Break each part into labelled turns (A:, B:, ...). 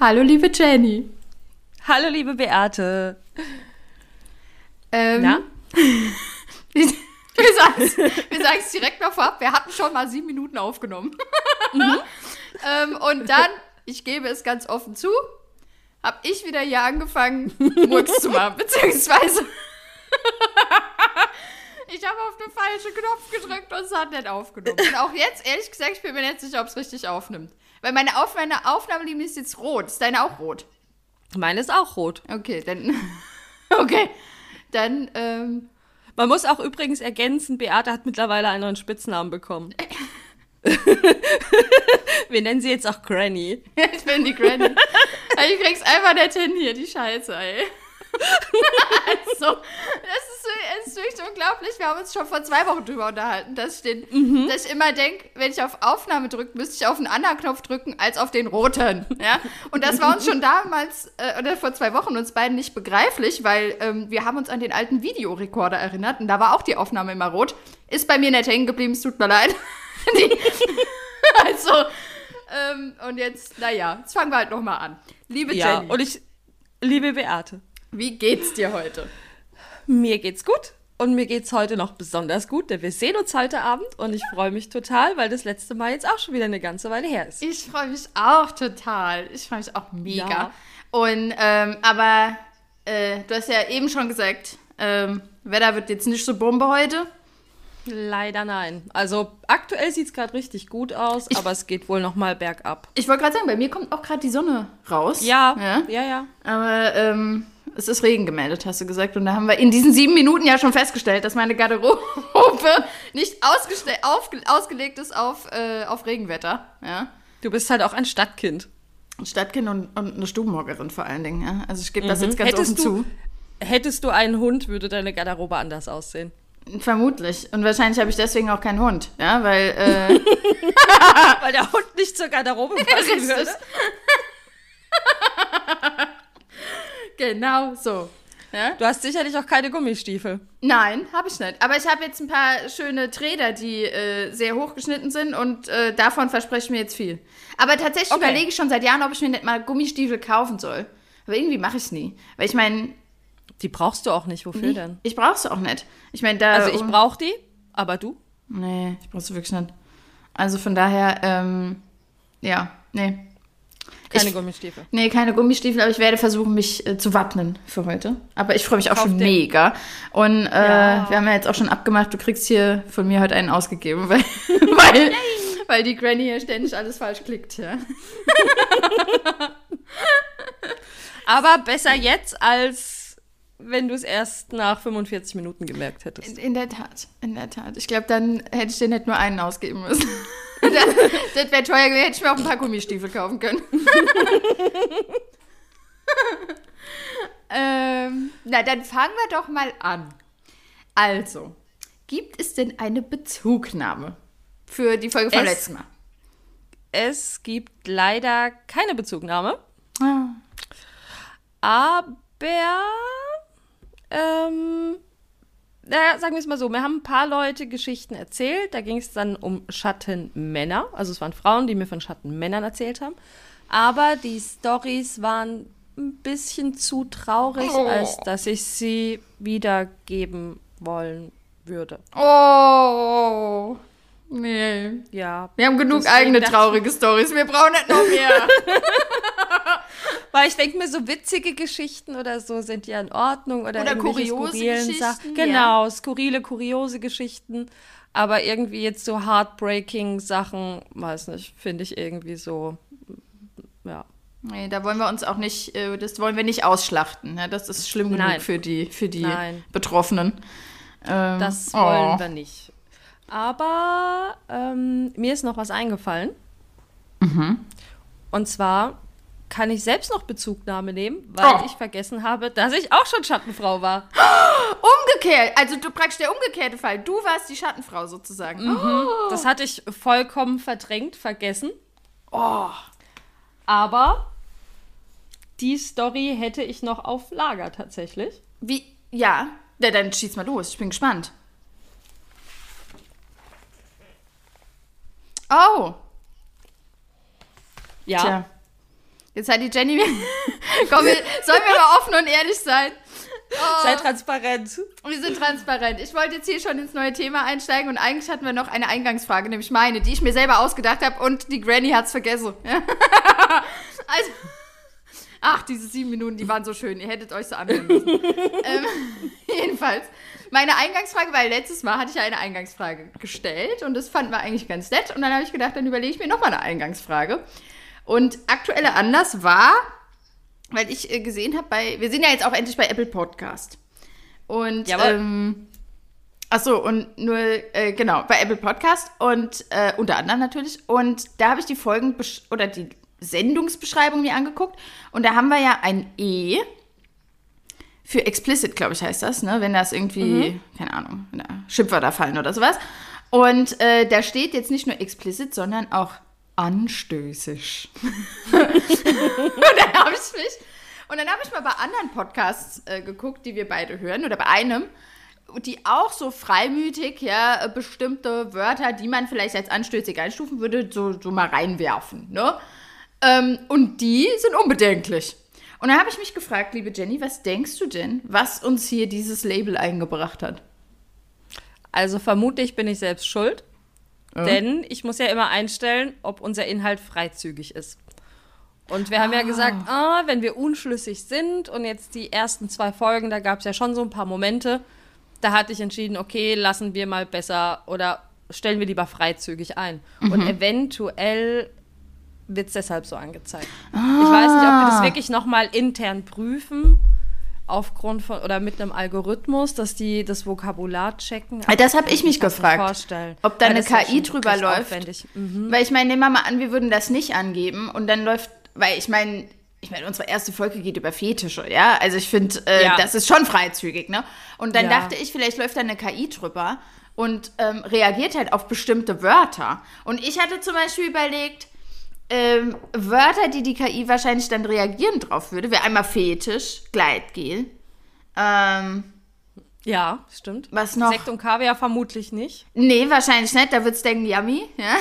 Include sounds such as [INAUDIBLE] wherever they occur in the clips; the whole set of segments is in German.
A: Hallo, liebe Jenny.
B: Hallo, liebe Beate.
A: Ähm,
B: Na? [LAUGHS]
A: Wir sagen es direkt noch vorab, wir hatten schon mal sieben Minuten aufgenommen. [LAUGHS] ähm, und dann, ich gebe es ganz offen zu, habe ich wieder hier angefangen, Murks zu machen, beziehungsweise [LAUGHS] ich habe auf den falschen Knopf gedrückt und es hat nicht aufgenommen. Und auch jetzt, ehrlich gesagt, ich bin mir nicht sicher, ob es richtig aufnimmt. Weil meine, Auf meine Aufnahmelinie ist jetzt rot. Ist deine auch rot?
B: Meine ist auch rot.
A: Okay, dann. [LAUGHS] Okay. Dann, ähm,
B: Man muss auch übrigens ergänzen, Beate hat mittlerweile einen neuen Spitznamen bekommen. [LAUGHS] Wir nennen sie jetzt auch Granny. [LAUGHS]
A: ich bin die Granny. Ich krieg's einfach nicht hin hier, die Scheiße, ey. [LAUGHS] also, das ist, ist wirklich unglaublich. Wir haben uns schon vor zwei Wochen drüber unterhalten, dass ich, den, dass ich immer denke, wenn ich auf Aufnahme drücke, müsste ich auf einen anderen Knopf drücken als auf den roten. Ja? Und das war uns schon damals, äh, oder vor zwei Wochen, uns beiden nicht begreiflich, weil ähm, wir haben uns an den alten Videorekorder erinnert und da war auch die Aufnahme immer rot. Ist bei mir nicht hängen geblieben, es tut mir leid. [LAUGHS] die, [LAUGHS] also, ähm, und jetzt, naja, jetzt fangen wir halt nochmal an. Liebe
B: Ja,
A: Jenny,
B: und ich, liebe Beate,
A: wie geht's dir heute?
B: mir geht's gut. Und mir geht's heute noch besonders gut, denn wir sehen uns heute Abend und ich freue mich total, weil das letzte Mal jetzt auch schon wieder eine ganze Weile her ist.
A: Ich freue mich auch total. Ich freue mich auch mega.
B: Ja.
A: Und, ähm, aber äh, du hast ja eben schon gesagt, ähm, Wetter wird jetzt nicht so Bombe heute.
B: Leider nein. Also aktuell sieht's gerade richtig gut aus, aber es geht wohl noch mal bergab.
A: Ich wollte gerade sagen, bei mir kommt auch gerade die Sonne raus.
B: Ja,
A: ja.
B: ja, ja.
A: Aber ähm, es ist Regen gemeldet, hast du gesagt. Und da haben wir in diesen sieben Minuten ja schon festgestellt, dass meine Garderobe [LAUGHS] nicht aufge- ausgelegt ist auf, äh, auf Regenwetter. Ja.
B: Du bist halt auch ein Stadtkind.
A: Ein Stadtkind und, und eine Stubenmoggerin vor allen Dingen. Ja. Also ich gebe das
B: Mhm.
A: jetzt ganz
B: Hättest
A: offen
B: du-
A: zu.
B: Hättest du einen Hund, würde deine Garderobe anders aussehen.
A: Vermutlich. Und wahrscheinlich habe ich deswegen auch keinen Hund. Ja, weil, äh, [LAUGHS]
B: Weil der Hund nicht zur Garderobe [LAUGHS] passen würde.
A: Genau so. Ja?
B: Du hast sicherlich auch keine Gummistiefel.
A: Nein, habe ich nicht. Aber ich habe jetzt ein paar schöne Träder, die äh, sehr hochgeschnitten sind und äh, davon verspreche ich mir jetzt viel. Aber tatsächlich
B: Okay.
A: überlege ich schon seit Jahren, ob ich mir nicht mal Gummistiefel kaufen soll. Aber irgendwie mache ich es nie. Weil ich meine,
B: Die brauchst du auch nicht. Wofür denn?
A: ich brauche es auch nicht. Ich meine, da.
B: Also ich brauche die, aber du?
A: Nee, ich brauche sie wirklich nicht. Also von daher, ähm, ja, nee.
B: Keine
A: Ich-
B: Gummistiefel.
A: Nee, keine Gummistiefel, aber ich werde versuchen, mich äh, zu wappnen für heute. Aber ich freue mich auch
B: Kauf
A: schon
B: dir-
A: mega. Und äh,
B: Ja.
A: wir haben ja jetzt auch schon abgemacht, du kriegst hier von mir heute einen ausgegeben, [LAUGHS] weil, weil, weil die Granny hier ständig alles falsch klickt. Ja. [LAUGHS]
B: Aber besser jetzt, als wenn du es erst nach 45 Minuten gemerkt hättest.
A: In, in der Tat, in der Tat. Ich glaube, dann hätte ich dir nicht nur einen ausgeben müssen. Das das wäre teuer gewesen, hätte ich mir auch ein paar Gummistiefel kaufen können. [LAUGHS] ähm, na, dann fangen wir doch mal an. Also, gibt es denn eine Bezugnahme für die Folge vom
B: Es-
A: letzten Mal?
B: Es gibt leider keine Bezugnahme,
A: Ah.
B: aber ähm, naja, sagen wir es mal so, mir haben ein paar Leute Geschichten erzählt. Da ging es dann um Schattenmänner. Also es waren Frauen, die mir von Schattenmännern erzählt haben. Aber die Stories waren ein bisschen zu traurig,
A: Oh.
B: als dass ich sie wiedergeben wollen würde.
A: Oh, nee.
B: Ja.
A: Wir haben genug eigene traurige Stories. Wir brauchen nicht noch mehr. [LAUGHS] [LAUGHS]
B: Weil ich denke mir, so witzige Geschichten oder so sind ja in Ordnung. Oder,
A: Oder kuriose Geschichten,
B: Sachen.
A: ja.
B: Genau, skurrile, kuriose Geschichten. Aber irgendwie jetzt so heartbreaking Sachen, weiß nicht, finde ich irgendwie so, ja.
A: Nee, da wollen wir uns auch nicht, äh, das wollen wir nicht ausschlachten. Ja, das ist schlimm genug
B: Nein.
A: für die, für die
B: Nein.
A: Betroffenen. Ähm,
B: Das
A: oh.
B: wollen wir nicht. Aber ähm, mir ist noch was eingefallen.
A: Mhm.
B: Und zwar kann ich selbst noch Bezugnahme nehmen, weil
A: Oh.
B: ich vergessen habe, dass ich auch schon Schattenfrau war.
A: Umgekehrt, also du praktisch der umgekehrte Fall. Du warst die Schattenfrau sozusagen.
B: Mhm. Das hatte ich vollkommen verdrängt, vergessen.
A: Oh.
B: Aber die Story hätte ich noch auf Lager tatsächlich.
A: Wie, ja, ja, dann schieß mal los. Ich bin gespannt. Oh,
B: Ja.
A: tja. Jetzt hat die Jenny mir. [LAUGHS] Komm, wir, sollen wir mal offen und ehrlich sein?
B: Oh. Sei transparent.
A: Wir sind transparent. Ich wollte jetzt hier schon ins neue Thema einsteigen und eigentlich hatten wir noch eine Eingangsfrage, nämlich meine, die ich mir selber ausgedacht habe und die Granny hat es vergessen. [LAUGHS] also. Ach, diese sieben Minuten, die waren so schön. Ihr hättet euch so anhören müssen. [LAUGHS] ähm, jedenfalls, meine Eingangsfrage, weil letztes Mal hatte ich ja eine Eingangsfrage gestellt und das fanden wir eigentlich ganz nett. Und dann habe ich gedacht, dann überlege ich mir nochmal eine Eingangsfrage. Und aktueller Anlass war, weil ich äh, gesehen habe, bei, wir sind ja jetzt auch endlich bei Apple Podcast. Und,
B: Jawohl.
A: ähm, Achso, und nur, äh, genau, bei Apple Podcast und äh, unter anderem natürlich. Und da habe ich die Folgen oder die Sendungsbeschreibung mir angeguckt. Und da haben wir ja ein E für explicit, glaube ich, heißt das, ne? Wenn das irgendwie, mhm. keine Ahnung, Schimpfwörter fallen oder sowas. Und äh, da steht jetzt nicht nur explicit, sondern auch anstößig. [LAUGHS] und dann habe ich mich, und dann habe ich mal bei anderen Podcasts äh, geguckt, die wir beide hören, oder bei einem, die auch so freimütig, ja, bestimmte Wörter, die man vielleicht als anstößig einstufen würde, so, so mal reinwerfen, ne? Ähm, und die sind unbedenklich. Und dann habe ich mich gefragt, liebe Jenny, was denkst du denn, was uns hier dieses Label eingebracht hat?
B: Also vermutlich bin ich selbst schuld. Ja. Denn ich muss ja immer einstellen, ob unser Inhalt freizügig ist. Und wir haben ah. ja gesagt, ah, wenn wir unschlüssig sind und jetzt die ersten zwei Folgen, da gab es ja schon so ein paar Momente, da hatte ich entschieden, okay, lassen wir mal besser oder stellen wir lieber freizügig ein. Mhm. Und eventuell wird es deshalb so angezeigt. Ah. Ich weiß nicht, ob wir das wirklich nochmal intern prüfen aufgrund von oder mit einem Algorithmus, dass die das Vokabular checken.
A: Das habe ich mich gefragt, ob da eine KI drüber läuft. Mhm. Weil ich meine, nehmen wir mal an, wir würden das nicht angeben und dann läuft, weil ich meine, ich meine, unsere erste Folge geht über Fetische, ja. Also ich finde, äh, ja. das ist schon freizügig, ne? Und dann ja. dachte ich, vielleicht läuft da eine KI drüber und ähm, reagiert halt auf bestimmte Wörter. Und ich hatte zum Beispiel überlegt, ähm, Wörter, die die KI wahrscheinlich dann reagieren drauf würde, wäre einmal Fetisch, Gleitgel. Ähm,
B: ja, stimmt.
A: Was noch?
B: Sekt und Kaviar vermutlich nicht.
A: Nee, wahrscheinlich nicht. Da wird es denken, yummy. Ja.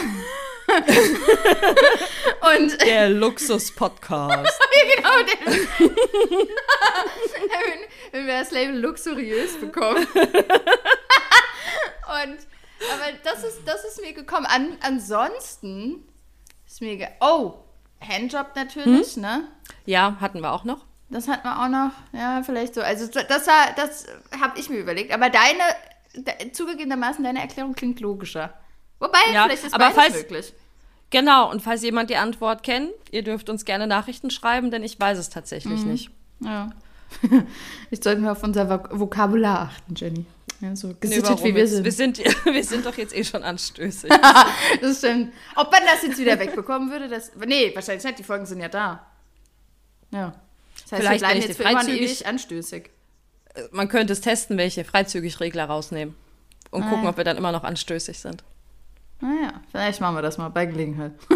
A: [LAUGHS]
B: und der Luxus-Podcast. [LAUGHS]
A: ja, genau. Der, wenn, [LAUGHS] wenn wir das Label luxuriös bekommen. und aber das ist, das ist mir gekommen. An, ansonsten ist mir egal. Oh, Handjob natürlich, hm? ne?
B: Ja, hatten wir auch noch.
A: Das hatten wir auch noch. Ja, vielleicht so. Also das war, das habe ich mir überlegt. Aber deine, de, zugegebenermaßen, deine Erklärung klingt logischer. Wobei, ja, vielleicht ist aber falls, möglich.
B: Genau, und falls jemand die Antwort kennt, ihr dürft uns gerne Nachrichten schreiben, denn ich weiß es tatsächlich mhm. nicht.
A: Ja. [LAUGHS] ich sollte mir auf unser Vokabular achten, Jenny. Ja, so gesittet nee, wie wir sind.
B: Wir, sind. [LAUGHS] wir sind doch jetzt eh schon anstößig. [LAUGHS]
A: das stimmt. Ob man das jetzt wieder wegbekommen würde, das. Nee, wahrscheinlich nicht. Die Folgen sind ja da. Ja. Das heißt, Vielleicht wir bleiben jetzt für immer ewig anstößig.
B: Äh, man könnte es testen, welche Freizügig-Regler rausnehmen. Und ah, gucken, ja. ob wir dann immer noch anstößig sind.
A: Naja, vielleicht machen wir das mal bei Gelegenheit. [LAUGHS]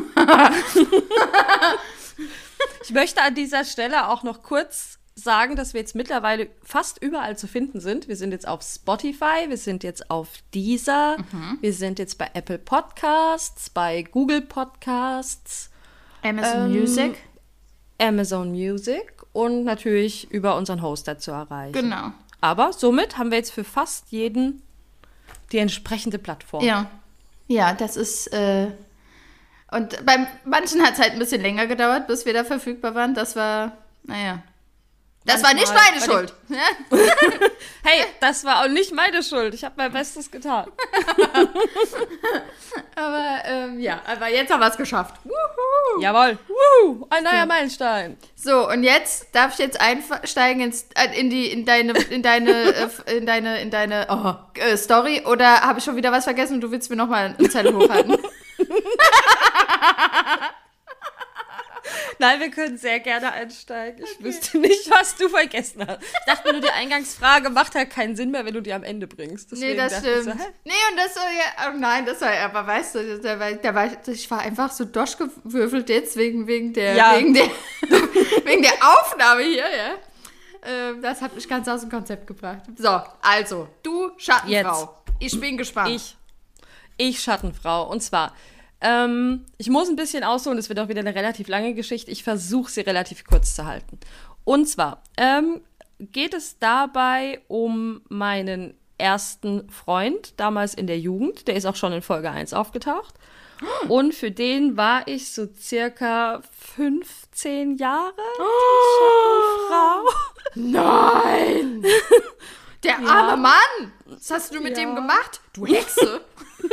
B: ich möchte an dieser Stelle auch noch kurz sagen, dass wir jetzt mittlerweile fast überall zu finden sind. Wir sind jetzt auf Spotify, wir sind jetzt auf Deezer, mhm. wir sind jetzt bei Apple Podcasts, bei Google Podcasts,
A: Amazon ähm, Music,
B: Amazon Music und natürlich über unseren Hoster zu erreichen.
A: Genau.
B: Aber somit haben wir jetzt für fast jeden die entsprechende Plattform.
A: Ja. Ja, das ist. Äh und bei manchen hat es halt ein bisschen länger gedauert, bis wir da verfügbar waren. Das war, naja, das war nicht meine Schuld. [LAUGHS]
B: hey, [LAUGHS] das war auch nicht meine Schuld. Ich habe mein Bestes getan. [LAUGHS]
A: aber ähm, ja, aber jetzt haben wir es geschafft.
B: Wuhu. Jawohl. Wuhu. Ein neuer Meilenstein.
A: So, und jetzt darf ich jetzt einsteigen ins, äh, in die in deine in deine äh, in deine in deine oh, äh, Story oder habe ich schon wieder was vergessen und du willst mir noch mal eine Zettel hochhalten?
B: Nein, wir können sehr gerne einsteigen. Ich okay. wüsste nicht, was du vergessen hast. Ich dachte nur, die Eingangsfrage macht halt keinen Sinn mehr, wenn du die am Ende bringst.
A: Deswegen nee, das stimmt. So, nee, und das so, ja, oh nein, das war, aber weißt du, der war, der war, ich war einfach so durchgewürfelt jetzt wegen, wegen, der, ja. wegen, der, [LAUGHS] wegen der Aufnahme hier, ja. Ähm, das hat mich ganz aus dem Konzept gebracht. So, also, du Schattenfrau. Jetzt. Ich bin gespannt.
B: Ich, ich Schattenfrau. Und zwar, Ähm, ich muss ein bisschen ausholen, es wird auch wieder eine relativ lange Geschichte. Ich versuche sie relativ kurz zu halten. Und zwar ähm, geht es dabei um meinen ersten Freund, damals in der Jugend. Der ist auch schon in Folge 1 aufgetaucht. Und für den war ich so circa 15 Jahre die Frau.
A: Nein! [LAUGHS] Der arme Mann! Was hast du mit
B: Ja.
A: dem gemacht? Du Hexe! [LAUGHS]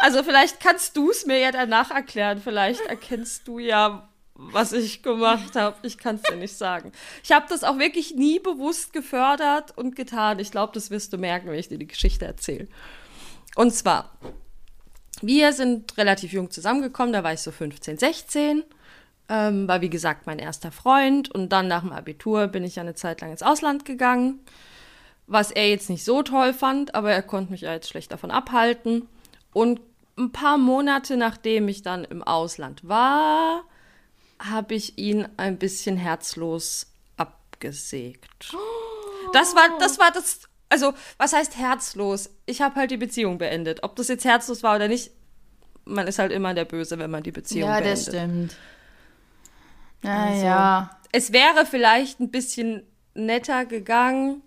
B: Also vielleicht kannst du es mir ja danach erklären. Vielleicht erkennst du ja, was ich gemacht habe. Ich kann es dir nicht sagen. Ich habe das auch wirklich nie bewusst gefördert und getan. Ich glaube, das wirst du merken, wenn ich dir die Geschichte erzähle. Und zwar, wir sind relativ jung zusammengekommen. Da war ich so 15, 16. Ähm, war wie gesagt mein erster Freund. Und dann nach dem Abitur bin ich ja eine Zeit lang ins Ausland gegangen. Was er jetzt nicht so toll fand, aber er konnte mich ja jetzt schlecht davon abhalten. Und ein paar Monate nachdem ich dann im Ausland war, habe ich ihn ein bisschen herzlos abgesägt. Das war, das war das, also was heißt herzlos? Ich habe halt die Beziehung beendet. Ob das jetzt herzlos war oder nicht, man ist halt immer der Böse, wenn man die Beziehung
A: Ja,
B: beendet.
A: das stimmt. Ja,
B: Also,
A: ja.
B: Es wäre vielleicht ein bisschen netter gegangen,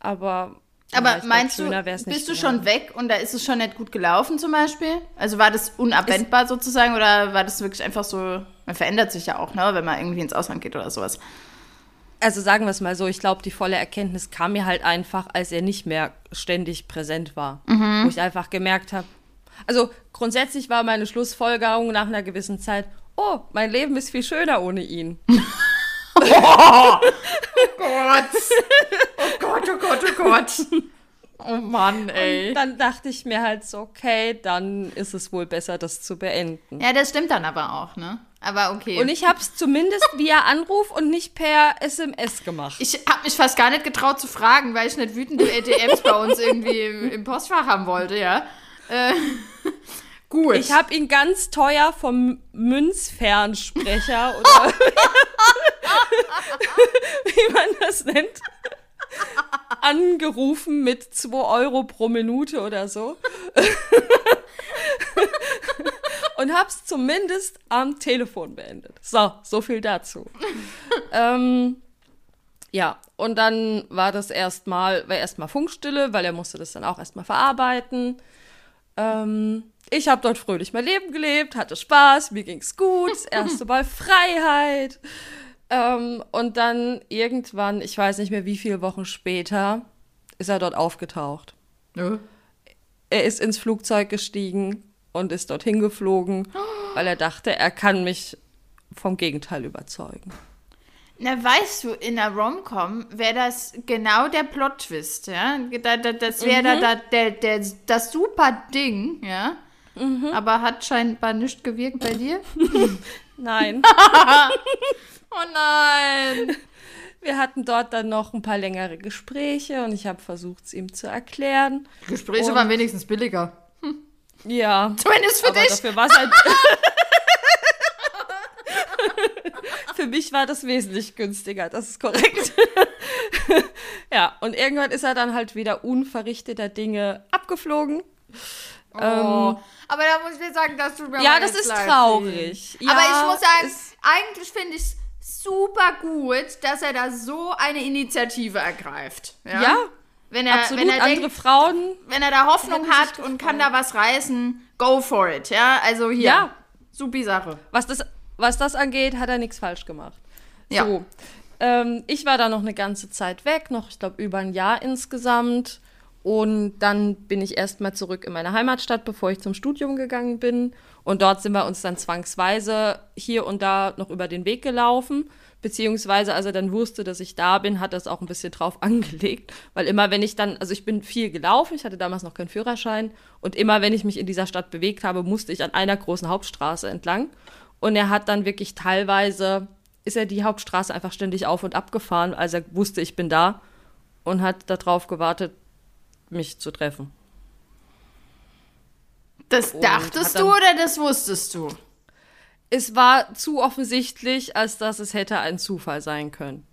B: aber. Ja,
A: Aber
B: glaub,
A: meinst du,
B: wär's nicht
A: bist du
B: geworden.
A: schon weg und da ist es schon nicht gut gelaufen zum Beispiel? Also war das unabwendbar sozusagen oder war das wirklich einfach so, man verändert sich ja auch, ne, wenn man irgendwie ins Ausland geht oder sowas.
B: Also sagen wir es mal so, ich glaube, die volle Erkenntnis kam mir halt einfach, als er nicht mehr ständig präsent war. Wo ich einfach gemerkt habe. Also grundsätzlich war meine Schlussfolgerung nach einer gewissen Zeit, oh, mein Leben ist viel schöner ohne ihn. [LAUGHS]
A: Gott. Oh Gott, oh Gott, oh Gott. Oh Mann, ey.
B: Dann dachte ich mir halt so, okay, dann ist es wohl besser, das zu beenden.
A: Ja, das stimmt dann aber auch, ne? Aber okay.
B: Und ich habe es zumindest via Anruf und nicht per SMS gemacht.
A: Ich habe mich fast gar nicht getraut zu fragen, weil ich nicht wütende ATMs bei uns irgendwie im, im Postfach haben wollte, ja. Äh, gut.
B: Ich habe ihn ganz teuer vom Münzfernsprecher [LAUGHS] oder wie man das nennt, angerufen mit 2 Euro pro Minute oder so. [LAUGHS] Und hab's zumindest am Telefon beendet. So, so viel dazu. ähm, ja, und dann war das erstmal, war erstmal Funkstille, weil er musste das dann auch erstmal verarbeiten. Ähm, ich habe dort fröhlich mein Leben gelebt, hatte Spaß, mir ging's gut, das [LAUGHS] erste Mal Freiheit. Ähm, und dann irgendwann, ich weiß nicht mehr wie viele Wochen später, ist er dort aufgetaucht.
A: Ja.
B: Er ist ins Flugzeug gestiegen und ist dorthin geflogen, [GASPS] weil er dachte, er kann mich vom Gegenteil überzeugen.
A: Na, weißt du, in der Rom-Com wäre das genau der Plot-Twist, ja? Da, da, das wäre da, da der, der, das super Ding, ja? Aber hat scheinbar nicht gewirkt bei dir? [LAUGHS]
B: Nein. [LAUGHS]
A: Oh nein!
B: Wir hatten dort dann noch ein paar längere Gespräche und ich habe versucht, es ihm zu erklären.
A: Gespräche
B: Und-
A: waren wenigstens billiger. [LAUGHS]
B: Ja.
A: Zumindest für
B: aber
A: dich.
B: dafür war es halt. für mich war das wesentlich günstiger, das ist korrekt. ja, und irgendwann ist er dann halt wieder unverrichteter Dinge abgeflogen.
A: Oh. Aber da muss ich dir sagen, das tut mir
B: Ja,
A: aber
B: das ist
A: leid.
B: traurig.
A: aber
B: Ja,
A: ich muss sagen, eigentlich finde ich es super gut, dass er da so eine Initiative ergreift. Ja.
B: Ja,
A: wenn er,
B: absolut.
A: wenn er
B: Andere
A: denkt,
B: Frauen.
A: wenn er da Hoffnung hat und kann da was reißen, go for it. Ja, also hier.
B: Ja.
A: Supi Sache.
B: Was das, was das angeht, hat er nichts falsch gemacht.
A: Ja.
B: So. Ähm, ich war da noch eine ganze Zeit weg, noch, ich glaube, über ein Jahr insgesamt. Und dann bin ich erstmal zurück in meine Heimatstadt, bevor ich zum Studium gegangen bin. Und dort sind wir uns dann zwangsweise hier und da noch über den Weg gelaufen. Beziehungsweise, als er dann wusste, dass ich da bin, hat er es auch ein bisschen drauf [LAUGHS] angelegt. Weil immer, wenn ich dann, also ich bin viel gelaufen, ich hatte damals noch keinen Führerschein. Und immer, wenn ich mich in dieser Stadt bewegt habe, musste ich an einer großen Hauptstraße entlang. Und er hat dann wirklich teilweise, ist er die Hauptstraße einfach ständig auf und ab gefahren, als er wusste, ich bin da. Und hat darauf gewartet, mich zu treffen.
A: Das
B: Und
A: dachtest du oder das wusstest du?
B: Es war zu offensichtlich, als dass es hätte ein Zufall sein können.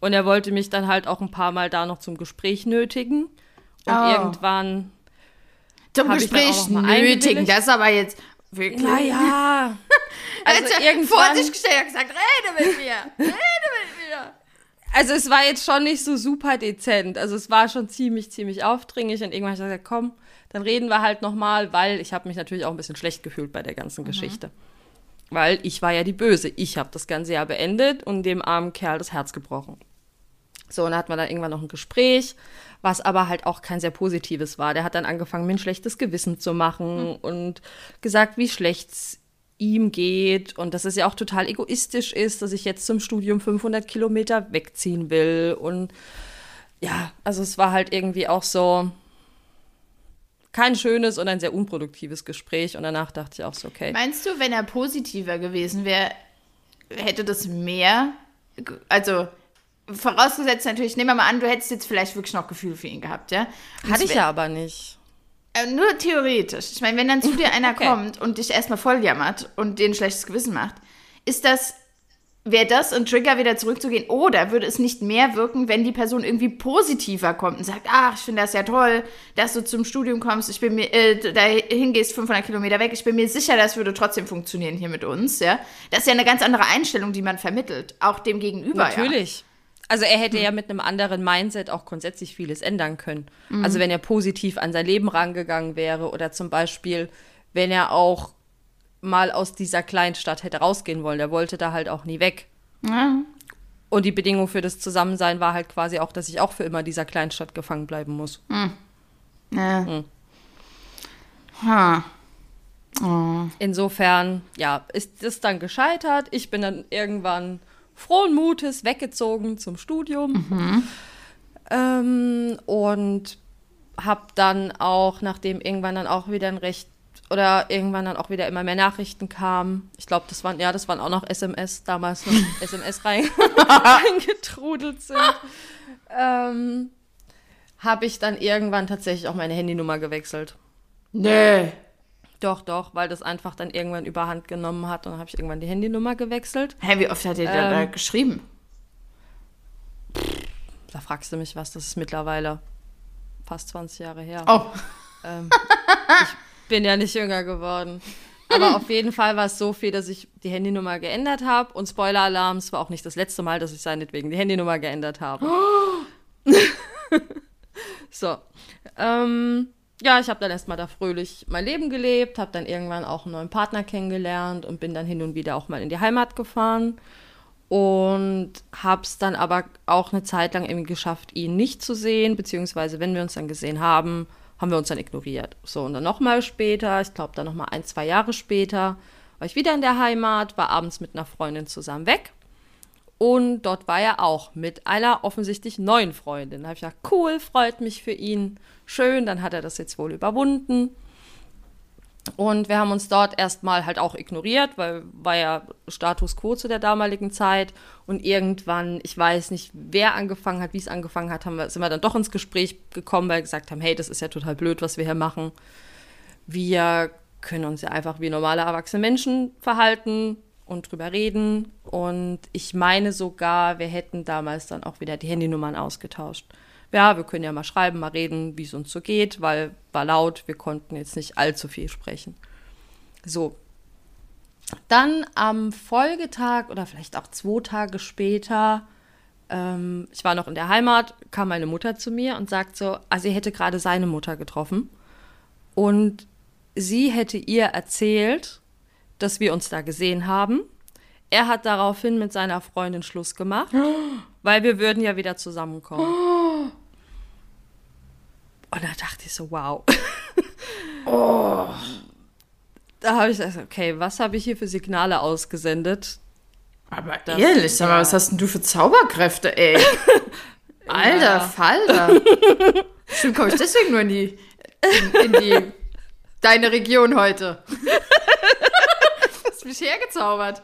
B: Und er wollte mich dann halt auch ein paar Mal da noch zum Gespräch nötigen. Und
A: Oh.
B: irgendwann.
A: Zum Gespräch nötigen, das aber jetzt wirklich.
B: Naja. [LAUGHS] Also
A: Also vor
B: irgendwann.
A: sich gestellt gesagt, rede mit mir, rede mit mir.
B: Also es war jetzt schon nicht so super dezent. Also es war schon ziemlich, ziemlich aufdringlich. Und irgendwann habe ich gesagt, komm, dann reden wir halt nochmal, weil ich habe mich natürlich auch ein bisschen schlecht gefühlt bei der ganzen Geschichte. Weil ich war ja die Böse. Ich habe das ganze Jahr beendet und dem armen Kerl das Herz gebrochen. So, und dann hatten wir dann irgendwann noch ein Gespräch, was aber halt auch kein sehr positives war. Der hat dann angefangen, mir ein schlechtes Gewissen zu machen und gesagt, wie schlecht's ihm geht und dass es ja auch total egoistisch ist, dass ich jetzt zum Studium 500 Kilometer wegziehen will. Und ja, also es war halt irgendwie auch so kein schönes und ein sehr unproduktives Gespräch. Und danach dachte ich auch so, okay.
A: Meinst du, wenn er positiver gewesen wäre, hätte das mehr, also vorausgesetzt natürlich, nehmen wir mal an, du hättest jetzt vielleicht wirklich noch Gefühl für ihn gehabt, ja? Und
B: Hatte ich ja aber nicht.
A: Äh, nur theoretisch. Ich meine, wenn dann zu dir einer [LAUGHS]
B: Okay.
A: kommt und dich erstmal voll jammert und dir ein schlechtes Gewissen macht, ist das, wäre das ein Trigger, wieder zurückzugehen? Oder würde es nicht mehr wirken, wenn die Person irgendwie positiver kommt und sagt, ach, ich finde das ja toll, dass du zum Studium kommst, ich bin mir, äh, dahin gehst 500 Kilometer weg, ich bin mir sicher, das würde trotzdem funktionieren hier mit uns, ja? Das ist ja eine ganz andere Einstellung, die man vermittelt, auch dem Gegenüber,
B: Natürlich. Also er hätte ja mit einem anderen Mindset auch grundsätzlich vieles ändern können. Also wenn er positiv an sein Leben rangegangen wäre oder zum Beispiel, wenn er auch mal aus dieser Kleinstadt hätte rausgehen wollen. Er wollte da halt auch nie weg.
A: Ja.
B: Und die Bedingung für das Zusammensein war halt quasi auch, dass ich auch für immer dieser Kleinstadt gefangen bleiben muss.
A: Ja. Ha. Oh.
B: Insofern, ja, ist das dann gescheitert. Ich bin dann irgendwann frohen Mutes weggezogen zum Studium. Ähm, und habe dann auch, nachdem irgendwann dann auch wieder ein recht oder irgendwann dann auch wieder immer mehr Nachrichten kamen. Ich glaube, das waren, ja, das waren auch noch SMS, damals noch [LAUGHS] SMS rein, [LAUGHS] reingetrudelt sind. ähm, habe ich dann irgendwann tatsächlich auch meine Handynummer gewechselt.
A: Nee.
B: Doch, doch, weil das einfach dann irgendwann überhand genommen hat und dann habe ich irgendwann die Handynummer gewechselt.
A: Hä, wie oft hat er da, da
B: Ähm.
A: geschrieben?
B: Da fragst du mich was, das ist mittlerweile fast 20 Jahre her.
A: Oh.
B: Ähm, ich bin ja nicht jünger geworden. Aber auf jeden Fall war es so viel, dass ich die Handynummer geändert habe. Und Spoiler-Alarm, es war auch nicht das letzte Mal, dass ich seinetwegen die Handynummer geändert habe. [GASPS] [LAUGHS] so. Ähm, ja, ich habe dann erstmal da fröhlich mein Leben gelebt, habe dann irgendwann auch einen neuen Partner kennengelernt und bin dann hin und wieder auch mal in die Heimat gefahren. Und habe es dann aber auch eine Zeit lang irgendwie geschafft, ihn nicht zu sehen, beziehungsweise wenn wir uns dann gesehen haben, haben wir uns dann ignoriert. So, und dann nochmal später, ich glaube dann nochmal ein, zwei Jahre später, war ich wieder in der Heimat, war abends mit einer Freundin zusammen weg. Und dort war er auch mit einer offensichtlich neuen Freundin. Da habe ich gedacht, cool, freut mich für ihn. Schön, dann hat er das jetzt wohl überwunden. Und wir haben uns dort erstmal halt auch ignoriert, weil war ja Status quo zu der damaligen Zeit. Und irgendwann, ich weiß nicht, wer angefangen hat, wie es angefangen hat, haben wir, sind wir dann doch ins Gespräch gekommen, weil wir gesagt haben, hey, das ist ja total blöd, was wir hier machen. Wir können uns ja einfach wie normale erwachsene Menschen verhalten und drüber reden. Und ich meine sogar, wir hätten damals dann auch wieder die Handynummern ausgetauscht. Ja, wir können ja mal schreiben, mal reden, wie es uns so geht, weil war laut, wir konnten jetzt nicht allzu viel sprechen. So. Dann am Folgetag oder vielleicht auch zwei Tage später, ähm, ich war noch in der Heimat, kam meine Mutter zu mir und sagt so, ah, sie hätte gerade seine Mutter getroffen. Und sie hätte ihr erzählt, dass wir uns da gesehen haben. Er hat daraufhin mit seiner Freundin Schluss gemacht, [GASPS] weil wir würden ja wieder zusammenkommen. [GASPS] Und da dachte ich so, wow. [LAUGHS] Da habe ich gesagt, okay, was habe ich hier für Signale ausgesendet?
A: Aber
B: Das-
A: ehrlich, sag mal, was hast denn du für Zauberkräfte, ey? [LAUGHS] Alter
B: Ja.
A: Falter. [LAUGHS] Stimmt, komme ich deswegen nur in die, in, in die, deine Region heute. Mich hergezaubert.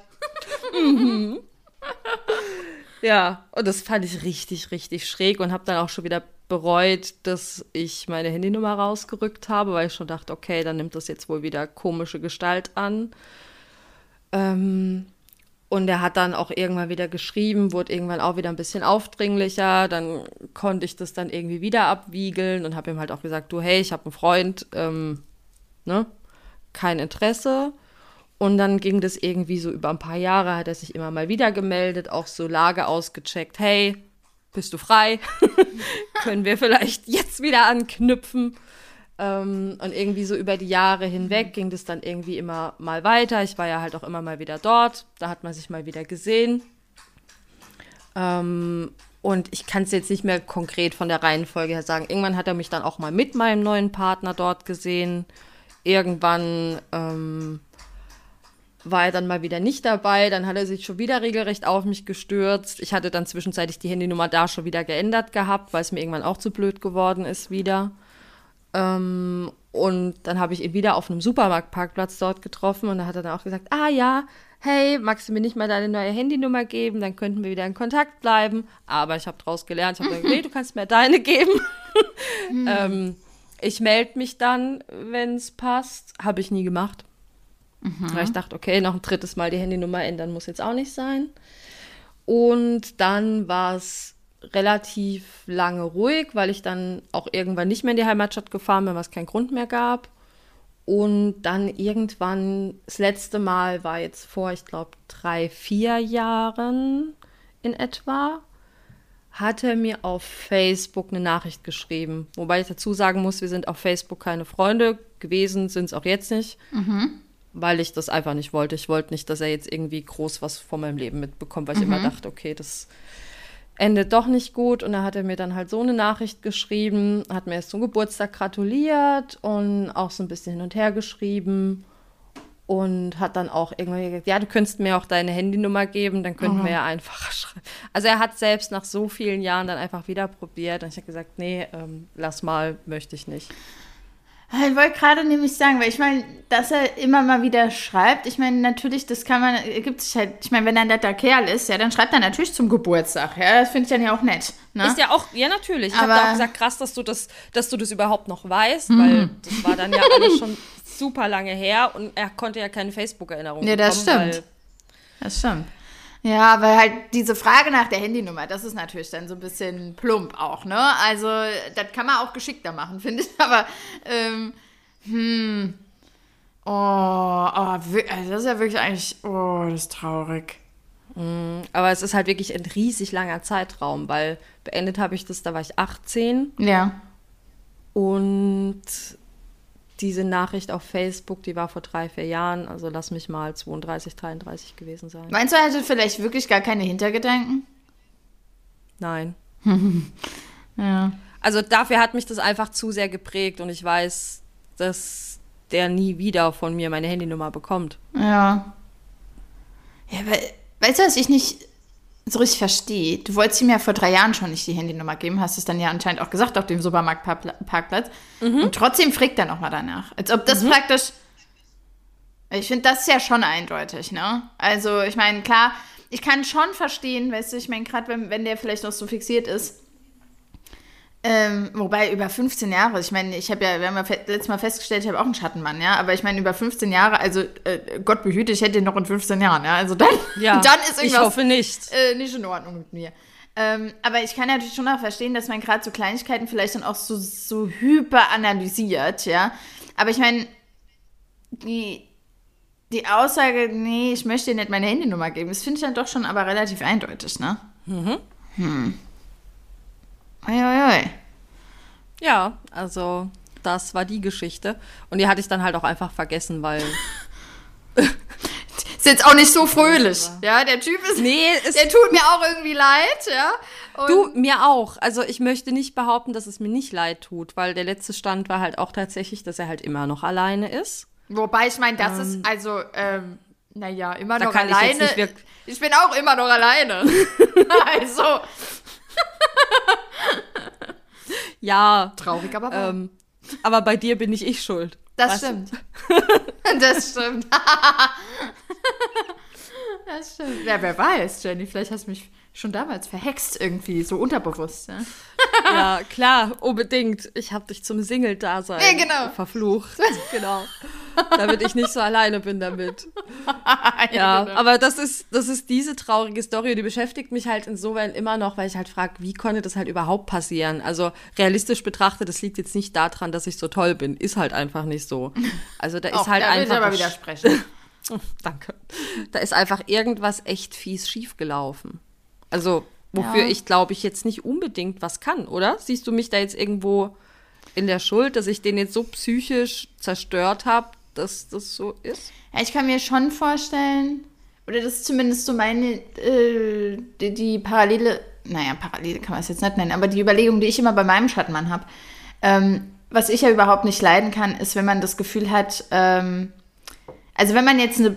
B: Ja, und das fand ich richtig, richtig schräg und habe dann auch schon wieder bereut, dass ich meine Handynummer rausgerückt habe, weil ich schon dachte, okay, dann nimmt das jetzt wohl wieder komische Gestalt an. Ähm, Und er hat dann auch irgendwann wieder geschrieben, wurde irgendwann auch wieder ein bisschen aufdringlicher. Dann konnte ich das dann irgendwie wieder abwiegeln und habe ihm halt auch gesagt, du, hey, ich habe einen Freund, ähm, ne, kein Interesse. Und dann ging das irgendwie so über ein paar Jahre, hat er sich immer mal wieder gemeldet, auch so Lage ausgecheckt, hey, bist du frei? [LAUGHS] Können wir vielleicht jetzt wieder anknüpfen? Ähm, und irgendwie so über die Jahre hinweg ging das dann irgendwie immer mal weiter. Ich war ja halt auch immer mal wieder dort. Da hat man sich mal wieder gesehen. Ähm, und ich kann es jetzt nicht mehr konkret von der Reihenfolge her sagen. Irgendwann hat er mich dann auch mal mit meinem neuen Partner dort gesehen. Irgendwann ähm, war er dann mal wieder nicht dabei. Dann hat er sich schon wieder regelrecht auf mich gestürzt. Ich hatte dann zwischenzeitlich die Handynummer da schon wieder geändert gehabt, weil es mir irgendwann auch zu blöd geworden ist wieder. Ähm, und dann habe ich ihn wieder auf einem Supermarktparkplatz dort getroffen und da hat er dann auch gesagt, ah ja, hey, magst du mir nicht mal deine neue Handynummer geben? Dann könnten wir wieder in Kontakt bleiben. Aber ich habe daraus gelernt, ich habe gesagt, [LAUGHS] nee, du kannst mir deine geben. [LAUGHS] ähm, ich melde mich dann, wenn es passt. Habe ich nie gemacht. Mhm. Weil ich dachte, okay, noch ein drittes Mal die Handynummer ändern muss jetzt auch nicht sein. Und dann war es relativ lange ruhig, weil ich dann auch irgendwann nicht mehr in die Heimatstadt gefahren bin, was keinen Grund mehr gab. Und dann irgendwann, das letzte Mal war jetzt vor, ich glaube, drei, vier Jahren in etwa, hat er mir auf Facebook eine Nachricht geschrieben. Wobei ich dazu sagen muss, wir sind auf Facebook keine Freunde gewesen, sind es auch jetzt nicht. Mhm. Weil ich das einfach nicht wollte. Ich wollte nicht, dass er jetzt irgendwie groß was von meinem Leben mitbekommt, weil ich immer mhm. dachte, okay, das endet doch nicht gut. Und da hat er mir dann halt so eine Nachricht geschrieben, hat mir erst zum Geburtstag gratuliert und auch so ein bisschen hin und her geschrieben. Und hat dann auch irgendwann gesagt, ja, du könntest mir auch deine Handynummer geben, dann könnten mhm. wir ja einfacher [LAUGHS] schreiben. Also er hat selbst nach so vielen Jahren dann einfach wieder probiert. Und ich habe gesagt, nee, ähm, lass mal, möchte ich nicht.
A: Ich wollte gerade nämlich sagen, weil ich meine, dass er immer mal wieder schreibt, ich meine, natürlich, das kann man, gibt sich halt, ich meine, wenn er ein netter Kerl ist, ja, dann schreibt er natürlich zum Geburtstag, ja, das finde ich dann ja auch nett. Ne?
B: Ist ja auch, ja, natürlich. Ich habe auch gesagt, krass, dass du das, dass du das überhaupt noch weißt, mhm. weil das war dann ja alles schon super lange her und er konnte ja keine Facebook-Erinnerung
A: Ja, das bekommen, stimmt. das stimmt. Ja, weil halt diese Frage nach der Handynummer, das ist natürlich dann so ein bisschen plump auch, ne? Also, das kann man auch geschickter machen, [LAUGHS] finde ich. Aber, ähm, hm. Oh, oh, also das ist ja wirklich eigentlich, oh, das ist traurig.
B: Mm, aber es ist halt wirklich ein riesig langer Zeitraum, weil beendet habe ich das, da war ich 18.
A: Ja.
B: Und diese Nachricht auf Facebook, die war vor drei, vier Jahren, also lass mich mal 32, 33 gewesen sein.
A: Meinst du, er hatte vielleicht wirklich gar keine Hintergedanken?
B: Nein. [LAUGHS]
A: ja.
B: Also dafür hat mich das einfach zu sehr geprägt und ich weiß, dass der nie wieder von mir meine Handynummer bekommt.
A: Ja. Ja, weil, weißt du, was ich nicht so richtig verstehe. Du wolltest ihm ja vor drei Jahren schon nicht die Handynummer geben, hast es dann ja anscheinend auch gesagt auf dem Supermarktparkplatz. Mhm. Und trotzdem fragt er nochmal danach. Als ob das mhm. praktisch. Ich finde, das ist ja schon eindeutig, ne? Also, ich meine, klar, ich kann schon verstehen, weißt du, ich meine, gerade wenn, wenn der vielleicht noch so fixiert ist, ähm, wobei über 15 Jahre, ich meine, ich habe ja, wir haben ja letztes Mal festgestellt, ich habe auch einen Schattenmann, ja, aber ich meine, über 15 Jahre, also äh, Gott behüte, ich hätte ihn noch in 15 Jahren, ja, also dann, ja, [LAUGHS] dann ist irgendwas
B: ich hoffe nicht.
A: Äh, nicht in Ordnung mit mir. Ähm, aber ich kann natürlich schon auch verstehen, dass man gerade so Kleinigkeiten vielleicht dann auch so, so hyper analysiert, ja. Aber ich meine, die, die Aussage, nee, ich möchte dir nicht meine Handynummer geben, das finde ich dann doch schon aber relativ eindeutig, ne? Mhm. Hm. Uiuiui.
B: Ja, also das war die Geschichte. Und die hatte ich dann halt auch einfach vergessen, weil. [LAUGHS]
A: ist jetzt auch nicht so fröhlich. Ja, der Typ ist. Nee, der tut mir auch irgendwie leid, ja.
B: Und du, mir auch. Also ich möchte nicht behaupten, dass es mir nicht leid tut, weil der letzte Stand war halt auch tatsächlich, dass er halt immer noch alleine ist.
A: Wobei ich meine, das ähm, ist also, ähm, naja, immer noch alleine. Ich, ich, bin auch immer noch alleine. [LAUGHS] also. [LAUGHS]
B: ja.
A: Traurig, aber wahr. Ähm,
B: aber bei dir bin ich ich schuld.
A: Das stimmt. [LAUGHS] das stimmt. [LAUGHS] Das stimmt. Ja, wer weiß, Jenny, vielleicht hast du mich schon damals verhext irgendwie, so unterbewusst. Ja, [LAUGHS]
B: Ja, klar, unbedingt. Ich habe dich zum Single-Dasein
A: Ja, genau.
B: verflucht. [LAUGHS] genau. Damit ich nicht so alleine bin damit. [LAUGHS] Ja,
A: genau.
B: aber das ist, das ist diese traurige Story die beschäftigt mich halt insofern immer noch, weil ich halt frage, wie konnte das halt überhaupt passieren? Also realistisch betrachtet, das liegt jetzt nicht daran, dass ich so toll bin. Ist halt einfach nicht so. Also da ist
A: Och,
B: halt
A: da will
B: einfach.
A: ich aber widersprechen.
B: Danke. Da ist einfach irgendwas echt fies schiefgelaufen. Also, wofür
A: Ja.
B: ich glaube ich jetzt nicht unbedingt was kann, oder? Siehst du mich da jetzt irgendwo in der Schuld, dass ich den jetzt so psychisch zerstört habe, dass das so ist?
A: Ja, ich kann mir schon vorstellen, oder das ist zumindest so meine, äh, die, die Parallele, naja, Parallele kann man es jetzt nicht nennen, aber die Überlegung, die ich immer bei meinem Schattenmann habe, ähm, was ich ja überhaupt nicht leiden kann, ist, wenn man das Gefühl hat, ähm, also wenn man jetzt eine,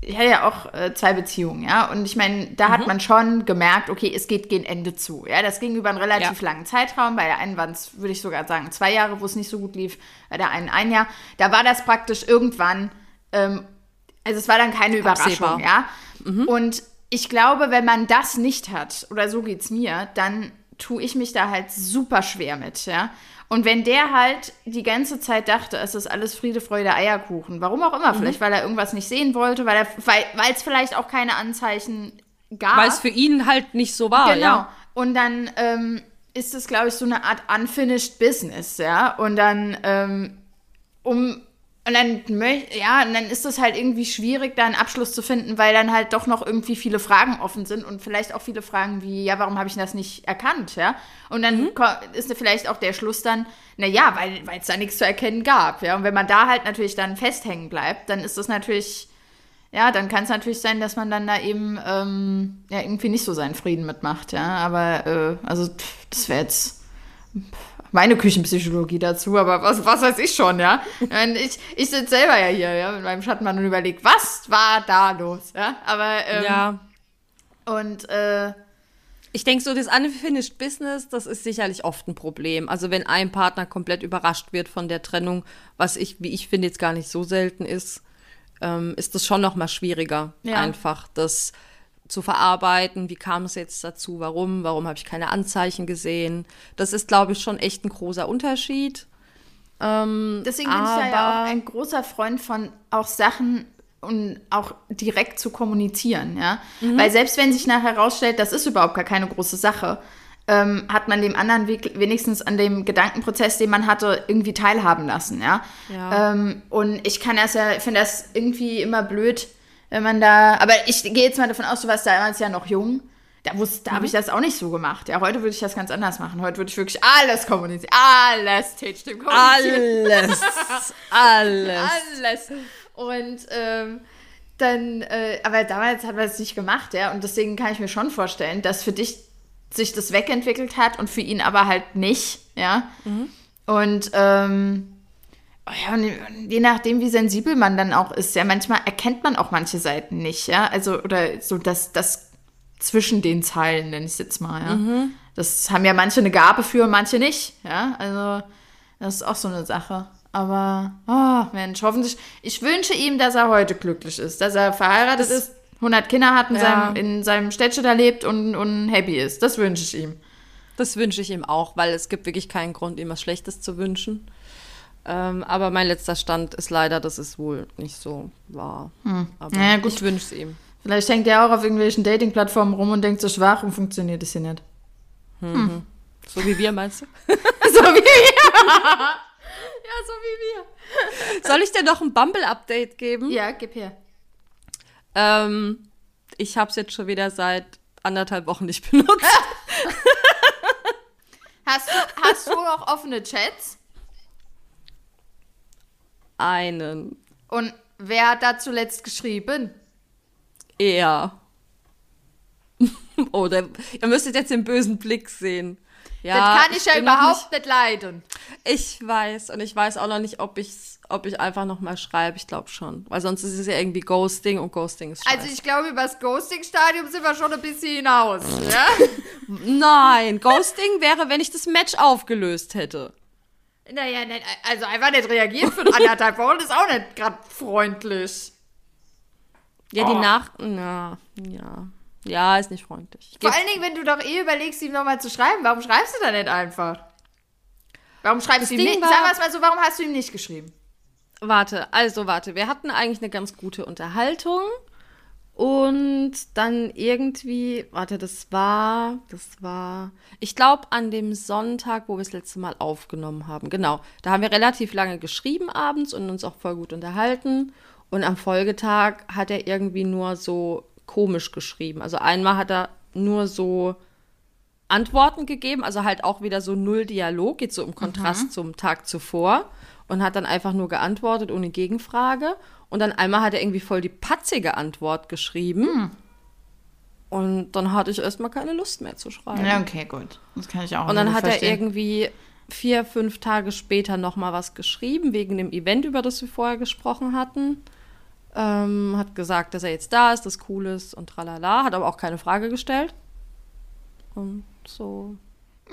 A: ich hatte ja auch äh, zwei Beziehungen, ja, und ich meine, da hat man schon gemerkt, okay, es geht gegen Ende zu, ja, das ging über einen relativ
B: Ja.
A: langen Zeitraum, bei der einen waren es, würde ich sogar sagen, zwei Jahre, wo es nicht so gut lief, bei der einen ein Jahr, da war das praktisch irgendwann, ähm, also es war dann keine Überraschung,
B: Absehbar.
A: ja, und ich glaube, wenn man das nicht hat, oder so geht's mir, dann tue ich mich da halt super schwer mit, ja. Und wenn der halt die ganze Zeit dachte, es ist alles Friede, Freude, Eierkuchen, warum auch immer, vielleicht weil er irgendwas nicht sehen wollte, weil er, weil es vielleicht auch keine Anzeichen gab.
B: Weil es für ihn halt nicht so war,
A: Genau.
B: ja.
A: Und dann ähm, ist es, glaube ich, so eine Art unfinished business, ja. Und dann, ähm, um, und dann, ja, und dann ist es halt irgendwie schwierig, da einen Abschluss zu finden, weil dann halt doch noch irgendwie viele Fragen offen sind und vielleicht auch viele Fragen wie, ja, warum habe ich das nicht erkannt, ja? Und dann ko- ist vielleicht auch der Schluss dann, na ja, weil weil es da nichts zu erkennen gab, ja. Und wenn man da halt natürlich dann festhängen bleibt, dann ist das natürlich, ja, dann kann es natürlich sein, dass man dann da eben ähm, ja, irgendwie nicht so seinen Frieden mitmacht, ja. Aber äh, also pff, das wäre jetzt pff, meine Küchenpsychologie dazu, aber was, was weiß ich schon, ja. Ich, ich, ich sitze selber ja hier, ja, mit meinem Schattenmann und überlege, was war da los, ja. Aber ähm,
B: Ja.
A: und äh,
B: Ich denke so, das Unfinished Business, das ist sicherlich oft ein Problem. Also wenn ein Partner komplett überrascht wird von der Trennung, was ich, wie ich finde, jetzt gar nicht so selten ist, ähm, ist das schon noch mal schwieriger,
A: Ja.
B: einfach das zu verarbeiten. Wie kam es jetzt dazu? Warum? Warum habe ich keine Anzeichen gesehen? Das ist, glaube ich, schon echt ein großer Unterschied. Ähm,
A: Deswegen bin ich ja auch ein großer Freund von auch Sachen und auch direkt zu kommunizieren, ja.
B: Mhm.
A: Weil selbst wenn sich nachher herausstellt, das ist überhaupt gar keine große Sache, ähm, hat man dem anderen weg- wenigstens an dem Gedankenprozess, den man hatte, irgendwie teilhaben lassen, ja.
B: Ja.
A: Ähm, und ich kann das ja, finde das irgendwie immer blöd, wenn man da, aber ich gehe jetzt mal davon aus, du warst damals ja noch jung. Da, da habe
B: Mhm.
A: ich das auch nicht so gemacht. Ja, heute würde ich das ganz anders machen. Heute würde ich wirklich alles kommunizieren. Alles Stage-Team kommunizieren.
B: alles, alles.
A: Alles. Und ähm, dann, äh, aber damals hat man es nicht gemacht, ja. Und deswegen kann ich mir schon vorstellen, dass für dich sich das wegentwickelt hat und für ihn aber halt nicht, ja. Und ähm, ja, und je nachdem, wie sensibel man dann auch ist, ja, manchmal erkennt man auch manche Seiten nicht, ja. Also, oder so das, das zwischen den Zeilen, nenne ich es jetzt mal, ja. Das haben ja manche eine Gabe für, manche nicht, ja. Also, das ist auch so eine Sache. Aber, oh Mensch, hoffentlich, ich wünsche ihm, dass er heute glücklich ist, dass er verheiratet ist, 100 Kinder hat, in,
B: Ja.
A: seinem, in seinem Städtchen da lebt und, und happy ist. Das wünsche ich ihm.
B: Das wünsche ich ihm auch, weil es gibt wirklich keinen Grund, ihm was Schlechtes zu wünschen. Ähm, aber mein letzter Stand ist leider, dass es wohl nicht so war. Aber
A: Naja, gut.
B: ich wünsche es ihm.
A: Vielleicht hängt er auch auf irgendwelchen Dating-Plattformen rum und denkt sich, warum funktioniert das hier nicht?
B: So wie wir, meinst du? [LAUGHS]
A: So wie wir. ja, so wie
B: Soll ich dir noch ein Bumble-Update geben?
A: wir. Ja, gib her.
B: Ähm, ich habe es jetzt schon wieder seit anderthalb Wochen nicht [LAUGHS] benutzt. [LAUGHS]
A: Hast du, hast du auch offene Chats?
B: Einen.
A: Und wer hat da zuletzt geschrieben?
B: Er. [LAUGHS] Oder ihr müsstet jetzt den bösen Blick sehen. Ja,
A: das kann ich ja
B: bin noch
A: überhaupt nicht leiden.
B: Nicht, ich weiß. Und ich weiß auch noch nicht, ob, ich's, ob ich einfach noch mal schreibe. Ich glaube schon. Weil sonst ist es ja irgendwie Ghosting und Ghosting ist scheiße.
A: Also ich glaube, über das Ghosting-Stadium sind wir schon ein bisschen hinaus. Ja? [LAUGHS]
B: Nein, Ghosting wäre, wenn ich das Match aufgelöst hätte.
A: Naja, nicht, also einfach nicht reagieren für anderthalb Wochen ist auch nicht gerade freundlich.
B: Ja, die
A: Oh.
B: Nach... Na, ja. Ja, ist nicht freundlich. Ich
A: Vor allen Dingen, wenn du doch eh überlegst, ihm nochmal zu schreiben, warum schreibst du da nicht einfach? Warum schreibst
B: Das
A: du ihm
B: Ding
A: nicht?
B: war-
A: Sag wir es mal so, warum hast du ihm nicht geschrieben?
B: Warte, also warte. Wir hatten eigentlich eine ganz gute Unterhaltung. Und dann irgendwie, warte, das war, das war, ich glaube an dem Sonntag, wo wir das letzte Mal aufgenommen haben. Genau, da haben wir relativ lange geschrieben abends und uns auch voll gut unterhalten. Und am Folgetag hat er irgendwie nur so komisch geschrieben. Also einmal hat er nur so Antworten gegeben, also halt auch wieder so null Dialog, geht so im Kontrast zum Tag zuvor und hat dann einfach nur geantwortet ohne Gegenfrage. Und dann einmal hat er irgendwie voll die patzige Antwort geschrieben. Und dann hatte ich erstmal keine Lust mehr zu schreiben.
A: Ja, okay, gut. Das kann ich auch
B: Und dann hat er
A: verstehen.
B: irgendwie vier, fünf Tage später noch mal was geschrieben, wegen dem Event, über das wir vorher gesprochen hatten. Ähm, hat gesagt, dass er jetzt da ist, das cool ist und tralala. Hat aber auch keine Frage gestellt. Und so.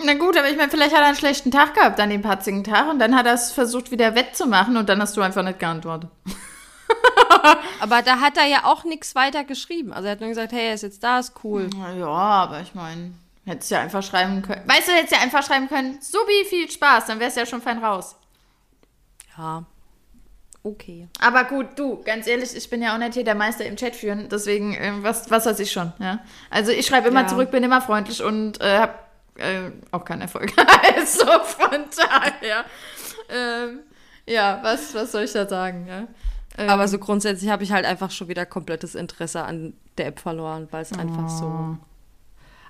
A: Na gut, aber ich meine, vielleicht hat er einen schlechten Tag gehabt an dem patzigen Tag und dann hat er es versucht, wieder wettzumachen und dann hast du einfach nicht geantwortet. [LAUGHS]
B: Aber da hat er ja auch nichts weiter geschrieben. Also er hat nur gesagt, hey, er ist jetzt da, ist cool.
A: Ja, aber ich meine, hättest ja einfach schreiben können. Weißt du, hättest ja einfach schreiben können, Subi, viel Spaß, dann wär's ja schon fein raus.
B: Ja. Okay.
A: Aber gut, du, ganz ehrlich, ich bin ja auch nicht hier der Meister im Chat führen, deswegen, äh, was, was weiß ich schon, ja. Also ich schreibe immer
B: Ja.
A: zurück, bin immer freundlich und äh, hab äh, auch keinen Erfolg. [LAUGHS] also von daher, ähm, ja, was, was soll ich da sagen, ja. Ähm,
B: Aber so grundsätzlich habe ich halt einfach schon wieder komplettes Interesse an der App verloren, weil es einfach so.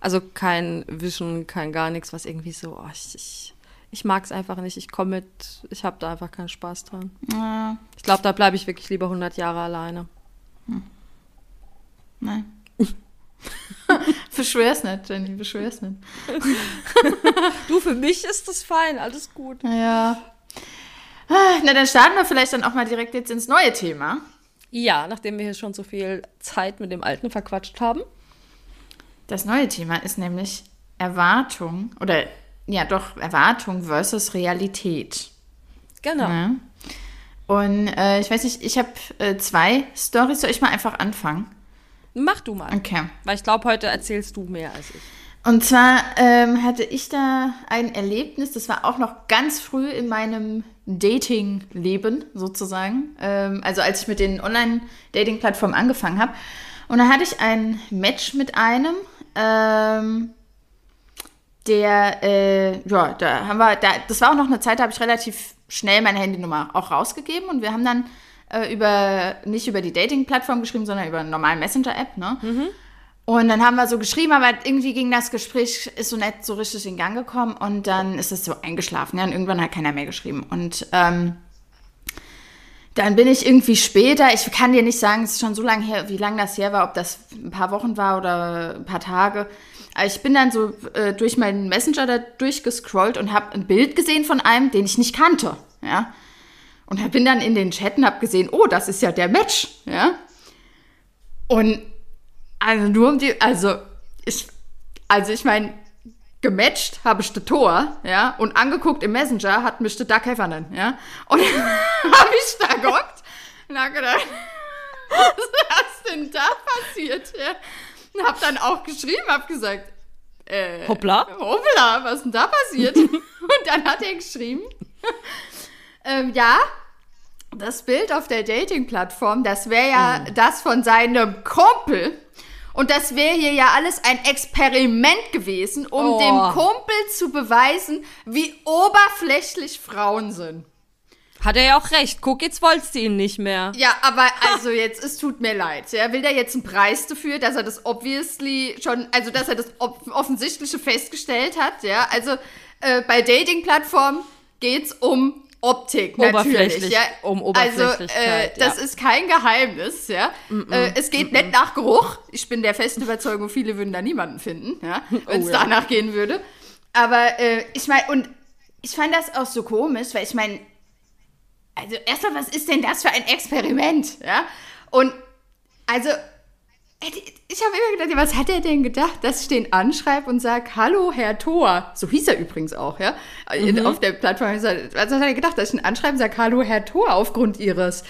B: Also kein Vision, kein gar nichts, was irgendwie so, oh, ich, ich, ich mag es einfach nicht. Ich komme mit, ich habe da einfach keinen Spaß dran.
A: äh,
B: Ich glaube, da bleibe ich wirklich lieber 100 Jahre alleine.
A: nein. [LAUGHS] beschwör's nicht, Jenny, beschwör's nicht. [LAUGHS]
B: Du, für mich ist das fein, alles gut.
A: Ja. Ah, Na, dann starten wir vielleicht dann auch mal direkt jetzt ins neue Thema.
B: Ja, nachdem wir hier schon so viel Zeit mit dem Alten verquatscht haben.
A: Das neue Thema ist nämlich Erwartung oder ja doch Erwartung versus Realität.
B: Genau.
A: Ne? Und äh, ich weiß nicht, ich habe äh, zwei Storys. Soll ich mal einfach anfangen?
B: Mach du mal.
A: Okay.
B: Weil ich glaube, heute erzählst du mehr als ich.
A: Und zwar ähm, hatte ich da ein Erlebnis, das war auch noch ganz früh in meinem Dating-Leben sozusagen. Ähm, also als ich mit den Online-Dating-Plattformen angefangen habe. Und da hatte ich ein Match mit einem, ähm, der, äh, ja, da haben wir, da, das war auch noch eine Zeit, da habe ich relativ schnell meine Handynummer auch rausgegeben und wir haben dann äh, über, nicht über die Dating-Plattform geschrieben, sondern über eine normale Messenger-App, ne? Und dann haben wir so geschrieben, aber irgendwie ging das Gespräch, ist so nicht so richtig in Gang gekommen und dann ist es so eingeschlafen. Ja, und irgendwann hat keiner mehr geschrieben. Und ähm, dann bin ich irgendwie später, ich kann dir nicht sagen, es ist schon so lange her, wie lange das her war, ob das ein paar Wochen war oder ein paar Tage. Aber ich bin dann so äh, durch meinen Messenger da durchgescrollt und habe ein Bild gesehen von einem, den ich nicht kannte. Ja. Und bin dann in den Chat und habe gesehen, oh, das ist ja der Match. Ja. Und also nur um die, also ich, also ich meine, gematcht habe ich das Tor, ja, und angeguckt im Messenger hat mich der Duck Heffernan, ja. Und [LAUGHS] habe ich da gehockt und hab gedacht, [LAUGHS] was ist denn da passiert, ja? Und [LAUGHS] hab dann auch geschrieben, hab gesagt, äh,
B: Hoppla.
A: Hoppla, was ist denn da passiert? [LAUGHS] und dann hat er geschrieben, [LAUGHS] ähm, ja, das Bild auf der Dating-Plattform, das wäre ja
B: Mhm.
A: das von seinem Kumpel. Und das wäre hier ja alles ein Experiment gewesen, um
B: Oh.
A: dem Kumpel zu beweisen, wie oberflächlich Frauen sind.
B: Hat er ja auch recht. Guck, jetzt wolltest du ihn nicht mehr.
A: Ja, aber also jetzt, es tut mir leid. Ja, will der jetzt einen Preis dafür, dass er das obviously schon, also dass er das Offensichtliche festgestellt hat, ja? Also äh, bei Dating-Plattformen geht's um Optik, natürlich. Ja?
B: um
A: Also, äh,
B: Oberflächlichkeit,
A: das
B: ja.
A: ist kein Geheimnis, ja? Äh, es geht nicht nach Geruch. Ich bin der festen Überzeugung, viele würden da niemanden finden, ja? Wenn es [LAUGHS]
B: Oh, ja.
A: danach gehen würde. Aber äh, ich meine, und ich fand das auch so komisch, weil ich meine, also erstmal, was ist denn das für ein Experiment? Ja? Und also, ich habe immer gedacht, was hat er denn gedacht, dass ich den anschreibe und sage, hallo, Herr Thor. So hieß er übrigens auch, ja. In- Auf der Plattform. Was hat er gedacht, dass ich ihn anschreibe und sage, hallo, Herr Thor, aufgrund Ihres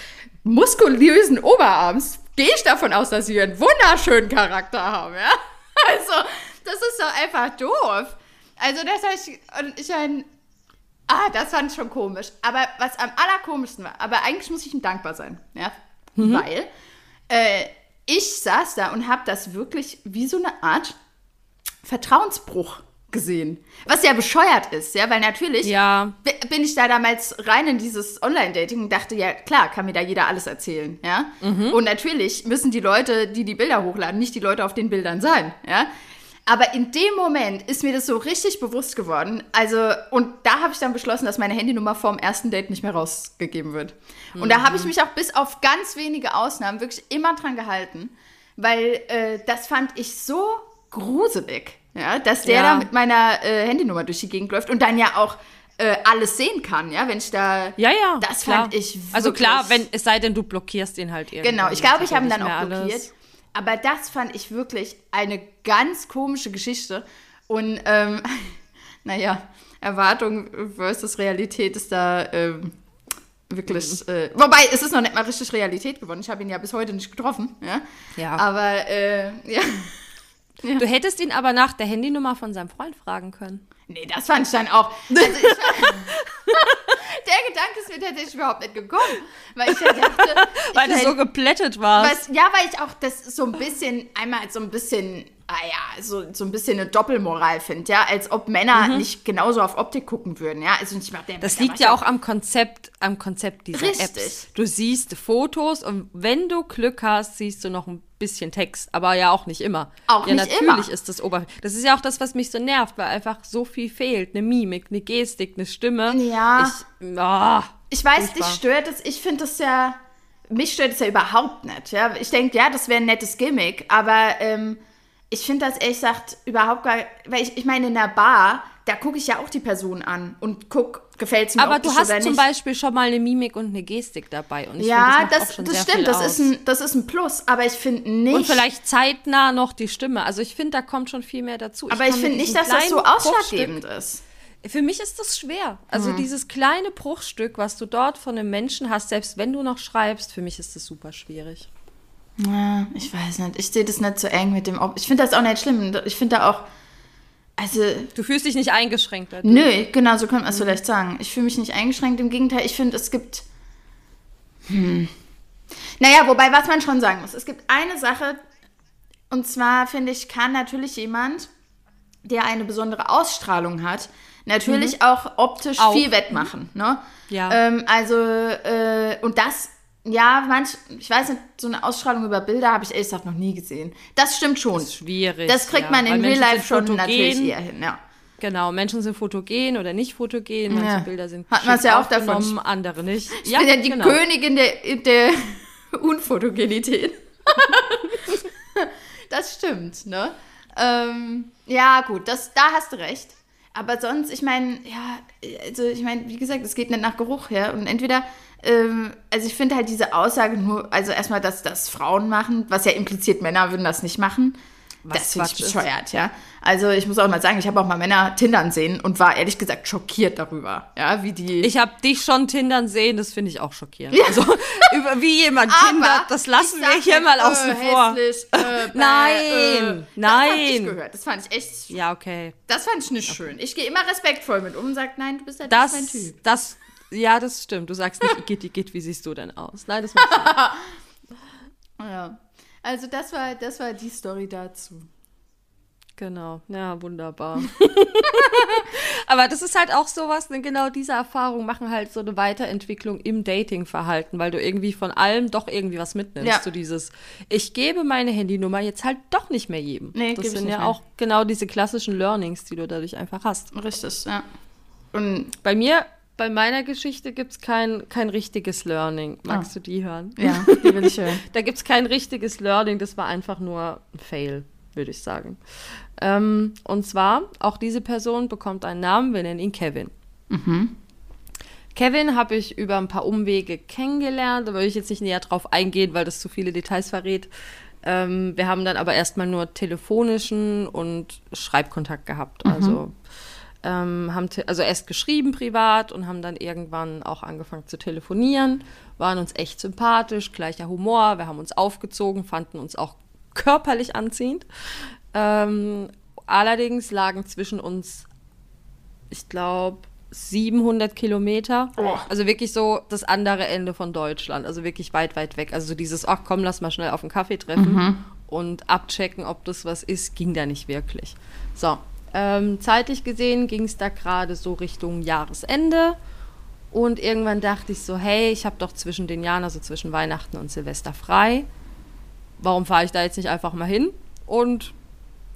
A: muskulösen Oberarms gehe ich davon aus, dass sie einen wunderschönen Charakter haben, ja? [LAUGHS] Also, das ist doch einfach doof. Also, das heißt, und ich ein, ah, das fand ich schon komisch. Aber was am allerkomischsten war, aber eigentlich muss ich ihm dankbar sein, ja? Weil äh, ich saß da und habe das wirklich wie so eine Art Vertrauensbruch gesehen. Was ja bescheuert ist, ja, weil natürlich
B: Ja.
A: bi- bin ich da damals rein in dieses Online-Dating und dachte, ja klar, kann mir da jeder alles erzählen, ja. Und natürlich müssen die Leute, die die Bilder hochladen, nicht die Leute auf den Bildern sein, ja. Aber in dem Moment ist mir das so richtig bewusst geworden. Also, und da habe ich dann beschlossen, dass meine Handynummer vorm ersten Date nicht mehr rausgegeben wird. Und da habe ich mich auch bis auf ganz wenige Ausnahmen wirklich immer dran gehalten, weil äh, das fand ich so gruselig, ja, dass der
B: Ja.
A: da mit meiner äh, Handynummer durch die Gegend läuft und dann ja auch äh, alles sehen kann, ja, wenn ich da.
B: Ja, ja.
A: Das
B: klar.
A: fand ich
B: Also klar,
A: wirklich-
B: wenn, es sei denn, du blockierst ihn halt irgendwie.
A: Genau, ich glaube, ich habe ihn dann auch blockiert.
B: alles.
A: Aber das fand ich wirklich eine ganz komische Geschichte. Und ähm, [LAUGHS] naja, Erwartung versus Realität ist da ähm, wirklich. Äh, wobei, es ist noch nicht mal richtig Realität geworden. Ich habe ihn ja bis heute nicht getroffen. Ja.
B: Ja.
A: Aber äh, [LAUGHS] ja.
B: Du hättest ihn aber nach der Handynummer von seinem Freund fragen können.
A: Nee, das fand ich dann auch. [LAUGHS] Also ich, der Gedanke ist mir tatsächlich überhaupt nicht gekommen. Weil ich ja dachte.
B: Weil du so geplättet warst.
A: Was, ja, weil ich auch das so ein bisschen, einmal so ein bisschen, ah ja, so, so ein bisschen eine Doppelmoral finde, ja, als ob Männer nicht genauso auf Optik gucken würden, ja. Also ich mach der
B: Mhm. Das liegt ja auch am Konzept, am Konzept dieser
A: Richtig.
B: Apps. Du siehst Fotos und wenn du Glück hast, siehst du noch ein bisschen Text, aber ja auch nicht immer.
A: Auch
B: ja,
A: nicht
B: natürlich
A: immer.
B: ist das Ober. Das ist ja auch das, was mich so nervt, weil einfach so viel fehlt, eine Mimik, eine Gestik, eine Stimme.
A: Ja.
B: Ich, ah,
A: Ich weiß, dich stört es, ich finde das ja, mich stört es ja überhaupt nicht, ja. Ich denke, ja, das wäre ein nettes Gimmick, aber ähm, ich finde das ehrlich gesagt überhaupt gar, weil ich, ich meine, in der Bar, da gucke ich ja auch die Person an und guck, gefällt es mir
B: aber du hast zum
A: nicht.
B: Beispiel schon mal eine Mimik und eine Gestik dabei. Und ich
A: ja,
B: finde, das,
A: das,
B: auch schon
A: das stimmt, das ist, ein, das ist ein Plus, aber ich finde nicht.
B: Und vielleicht zeitnah noch die Stimme. Also ich finde, da kommt schon viel mehr dazu.
A: aber ich
B: mit
A: finde nicht, dass das so ausschlaggebend ist.
B: Für mich ist das schwer. Also
A: Mhm.
B: dieses kleine Bruchstück, was du dort von einem Menschen hast, selbst wenn du noch schreibst, für mich ist das super schwierig.
A: Ja, ich weiß nicht. Ich sehe das nicht so eng mit dem. Ob ich finde das auch nicht schlimm. Ich finde da auch. Also,
B: Du fühlst dich nicht eingeschränkt dadurch.
A: nö, genau, so könnte man es vielleicht sagen. Ich fühle mich nicht eingeschränkt. Im Gegenteil, ich finde, es gibt. Hm. Naja, wobei, was man schon sagen muss, es gibt eine Sache, und zwar finde ich, kann natürlich jemand, der eine besondere Ausstrahlung hat, natürlich auch optisch
B: Mhm. Auch.
A: viel wettmachen. Ne?
B: Ja.
A: Ähm, also, äh, und das, ja, manch, ich weiß nicht, so eine Ausstrahlung über Bilder habe ich ehrlich gesagt noch nie gesehen. Das stimmt schon.
B: Das ist schwierig.
A: Das kriegt
B: ja,
A: man
B: weil
A: in Real Life schon
B: fotogen.
A: natürlich eher hin, ja.
B: Genau, Menschen sind fotogen oder nicht fotogen. Manche
A: Ja.
B: Bilder sind
A: Hat man's
B: schick
A: ja auch davon.
B: andere nicht.
A: Ich bin ja die
B: genau.
A: Königin der, der [LAUGHS] Unfotogenität. [LAUGHS] das stimmt, ne? Ähm, ja, gut, das, da hast du recht. Aber sonst, ich meine, ja, also ich meine, wie gesagt, es geht nicht nach Geruch her. Und entweder, ähm, also ich finde halt diese Aussage nur, also erstmal, dass das Frauen machen, was ja impliziert, Männer würden das nicht machen.
B: Was
A: das finde ich
B: Quatsch ist.
A: bescheuert, ja. Also ich muss auch mal sagen, ich habe auch mal Männer Tindern sehen und war ehrlich gesagt schockiert darüber, ja, wie die.
B: Ich habe dich schon Tindern sehen, das finde ich auch schockierend. Also, [LAUGHS] über wie jemand
A: Aber
B: tindert, das lassen wir hier mal
A: äh,
B: außen vor.
A: hässlich, äh, [LAUGHS]
B: Nein,
A: äh. Das
B: nein.
A: hab ich gehört. Das fand ich echt.
B: Ja, okay.
A: Das fand ich nicht schön. Ich gehe immer respektvoll mit um und sage, nein, du bist ja
B: Das,
A: nicht mein Typ.
B: das, ja, das stimmt. Du sagst nicht, Igitt, Igitt, wie siehst du denn aus? Nein, das macht [LAUGHS]
A: Ja. Also das war, das war die Story dazu.
B: Genau, ja, wunderbar. [LAUGHS] Aber das ist halt auch sowas, ne, genau diese Erfahrungen machen halt so eine Weiterentwicklung im Datingverhalten, weil du irgendwie von allem doch irgendwie was mitnimmst.
A: Ja.
B: So dieses, ich gebe meine Handynummer jetzt halt doch nicht mehr jedem.
A: Nee,
B: das sind ja
A: mehr.
B: auch genau diese klassischen Learnings, die du dadurch einfach hast.
A: Richtig, ja. Und
B: Bei mir, bei meiner Geschichte gibt es kein, kein richtiges Learning. Magst
A: Ah.
B: du die hören?
A: ja, die will ich hören. [LAUGHS]
B: Da gibt es kein richtiges Learning, das war einfach nur ein Fail, würde ich sagen. Ähm, und zwar, auch diese Person bekommt einen Namen, wir nennen ihn Kevin. Kevin habe ich über ein paar Umwege kennengelernt, da würde ich jetzt nicht näher drauf eingehen, weil das zu viele Details verrät. Ähm, wir haben dann aber erstmal nur telefonischen und Schreibkontakt gehabt. Also Ähm, haben also erst geschrieben privat und haben dann irgendwann auch angefangen zu telefonieren, waren uns echt sympathisch, gleicher Humor, wir haben uns aufgezogen, fanden uns auch körperlich anziehend. Ähm, allerdings lagen zwischen uns, ich glaube, 700 Kilometer.
A: Oh.
B: Also wirklich so das andere Ende von Deutschland. Also wirklich weit, weit weg. Also so dieses, ach komm, lass mal schnell auf einen Kaffee treffen und abchecken, ob das was ist, ging da nicht wirklich. So, ähm, zeitlich gesehen ging es da gerade so Richtung Jahresende. Und irgendwann dachte ich so, hey, ich habe doch zwischen den Jahren, also zwischen Weihnachten und Silvester frei. Warum fahre ich da jetzt nicht einfach mal hin und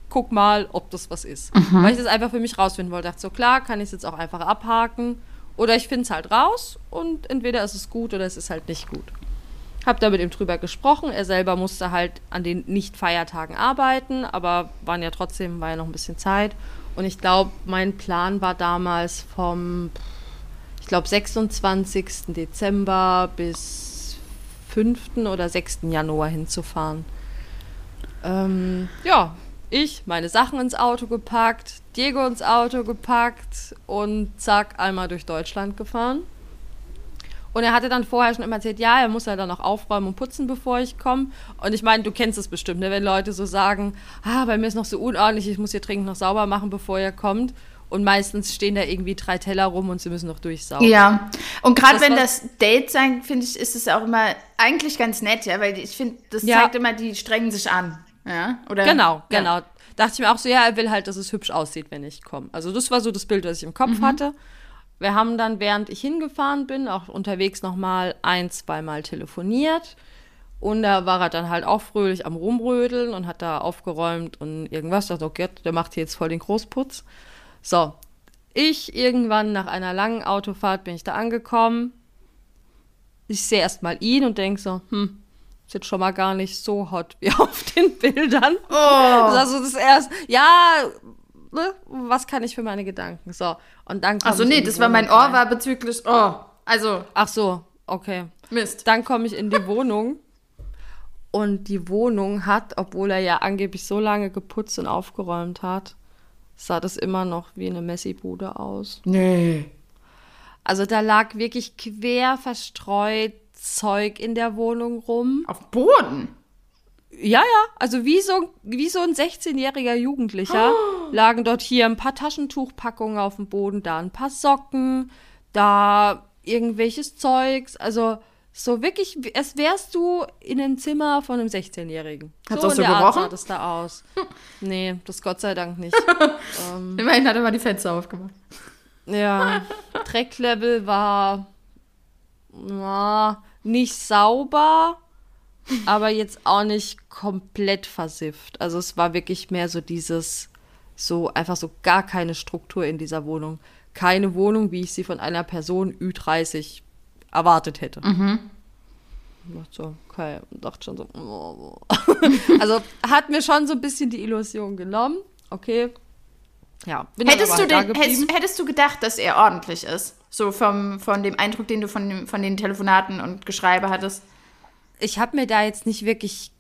B: guck mal, ob das was ist. Weil ich das einfach für mich rausfinden wollte. Dachte so, klar, kann ich es jetzt auch einfach abhaken. Oder ich finde es halt raus und entweder ist es gut oder es ist halt nicht gut. Hab da mit ihm drüber gesprochen. Er selber musste halt an den Nicht-Feiertagen arbeiten, aber waren ja trotzdem, war ja noch ein bisschen Zeit. Und ich glaube, mein Plan war damals vom, ich glaube, 26. Dezember bis 5. oder 6. Januar hinzufahren. Ähm, ja, ich meine Sachen ins Auto gepackt, Diego ins Auto gepackt und zack, einmal durch Deutschland gefahren. Und er hatte dann vorher schon immer erzählt, ja, er muss ja dann noch aufräumen und putzen, bevor ich komme. Und ich meine, du kennst es bestimmt, ne? wenn Leute so sagen, ah, bei mir ist noch so unordentlich, ich muss hier dringend noch sauber machen, bevor ihr kommt. Und meistens stehen da irgendwie drei Teller rum und sie müssen noch durchsaugen.
A: Ja, und gerade wenn das Date sein, finde ich, ist es auch immer eigentlich ganz nett, ja, weil ich finde, das
B: Ja.
A: zeigt immer, die strengen sich an. Ja, oder?
B: Genau,
A: Ja.
B: genau. Dachte ich mir auch so, ja, er will halt, dass es hübsch aussieht, wenn ich komme. Also das war so das Bild, was ich im Kopf
A: Mhm.
B: hatte. Wir haben dann, während ich hingefahren bin, auch unterwegs nochmal ein, zweimal telefoniert. Und da war er dann halt auch fröhlich am Rumrödeln und hat da aufgeräumt und irgendwas. Ich dachte, okay, der macht hier jetzt voll den Großputz. So, ich irgendwann nach einer langen Autofahrt bin ich da angekommen. Ich sehe erstmal ihn und denke so, hm, ist jetzt schon mal gar nicht so hot wie [LAUGHS] auf den Bildern.
A: Oh.
B: Das ist also das erste, ja, was kann ich für meine Gedanken? So, und dann
A: Achso, nee, das war mein Ohr
B: rein.
A: war bezüglich, oh, also,
B: Ach so, okay.
A: Mist.
B: Dann komme ich in die Wohnung und die Wohnung hat, obwohl er ja angeblich so lange geputzt und aufgeräumt hat, sah das immer noch wie eine Messi-Bude aus.
A: Nee.
B: Also da lag wirklich quer verstreut Zeug in der Wohnung rum.
A: Auf Boden?
B: Ja, ja, also wie so, wie so ein 16-jähriger Jugendlicher [GASPS] lagen dort hier ein paar Taschentuchpackungen auf dem Boden, da ein paar Socken, da irgendwelches Zeugs. Also so wirklich, als wärst du in einem Zimmer von einem 16-Jährigen.
A: Hat's
B: so
A: auch so
B: der Art
A: gerochen?
B: sah das da aus. [LAUGHS] Nee, das Gott sei Dank nicht. [LAUGHS]
A: Immerhin hat er mal die Fenster aufgemacht.
B: Ja, [LAUGHS] Drecklevel war ja, nicht sauber, aber jetzt auch nicht komplett versifft. Also es war wirklich mehr so dieses, so einfach so gar keine Struktur in dieser Wohnung. Keine Wohnung, wie ich sie von einer Person Ü30 erwartet hätte. Ich dachte so, okay, dachte schon so, oh. [LAUGHS] also hat mir schon so ein bisschen die Illusion genommen. Okay. Ja,
A: Hättest du,
B: halt
A: den, hättest, hättest du gedacht, dass er ordentlich ist? So vom, von dem Eindruck, den du von, dem, von den Telefonaten und Geschreibe hattest?
B: Ich habe mir da jetzt nicht wirklich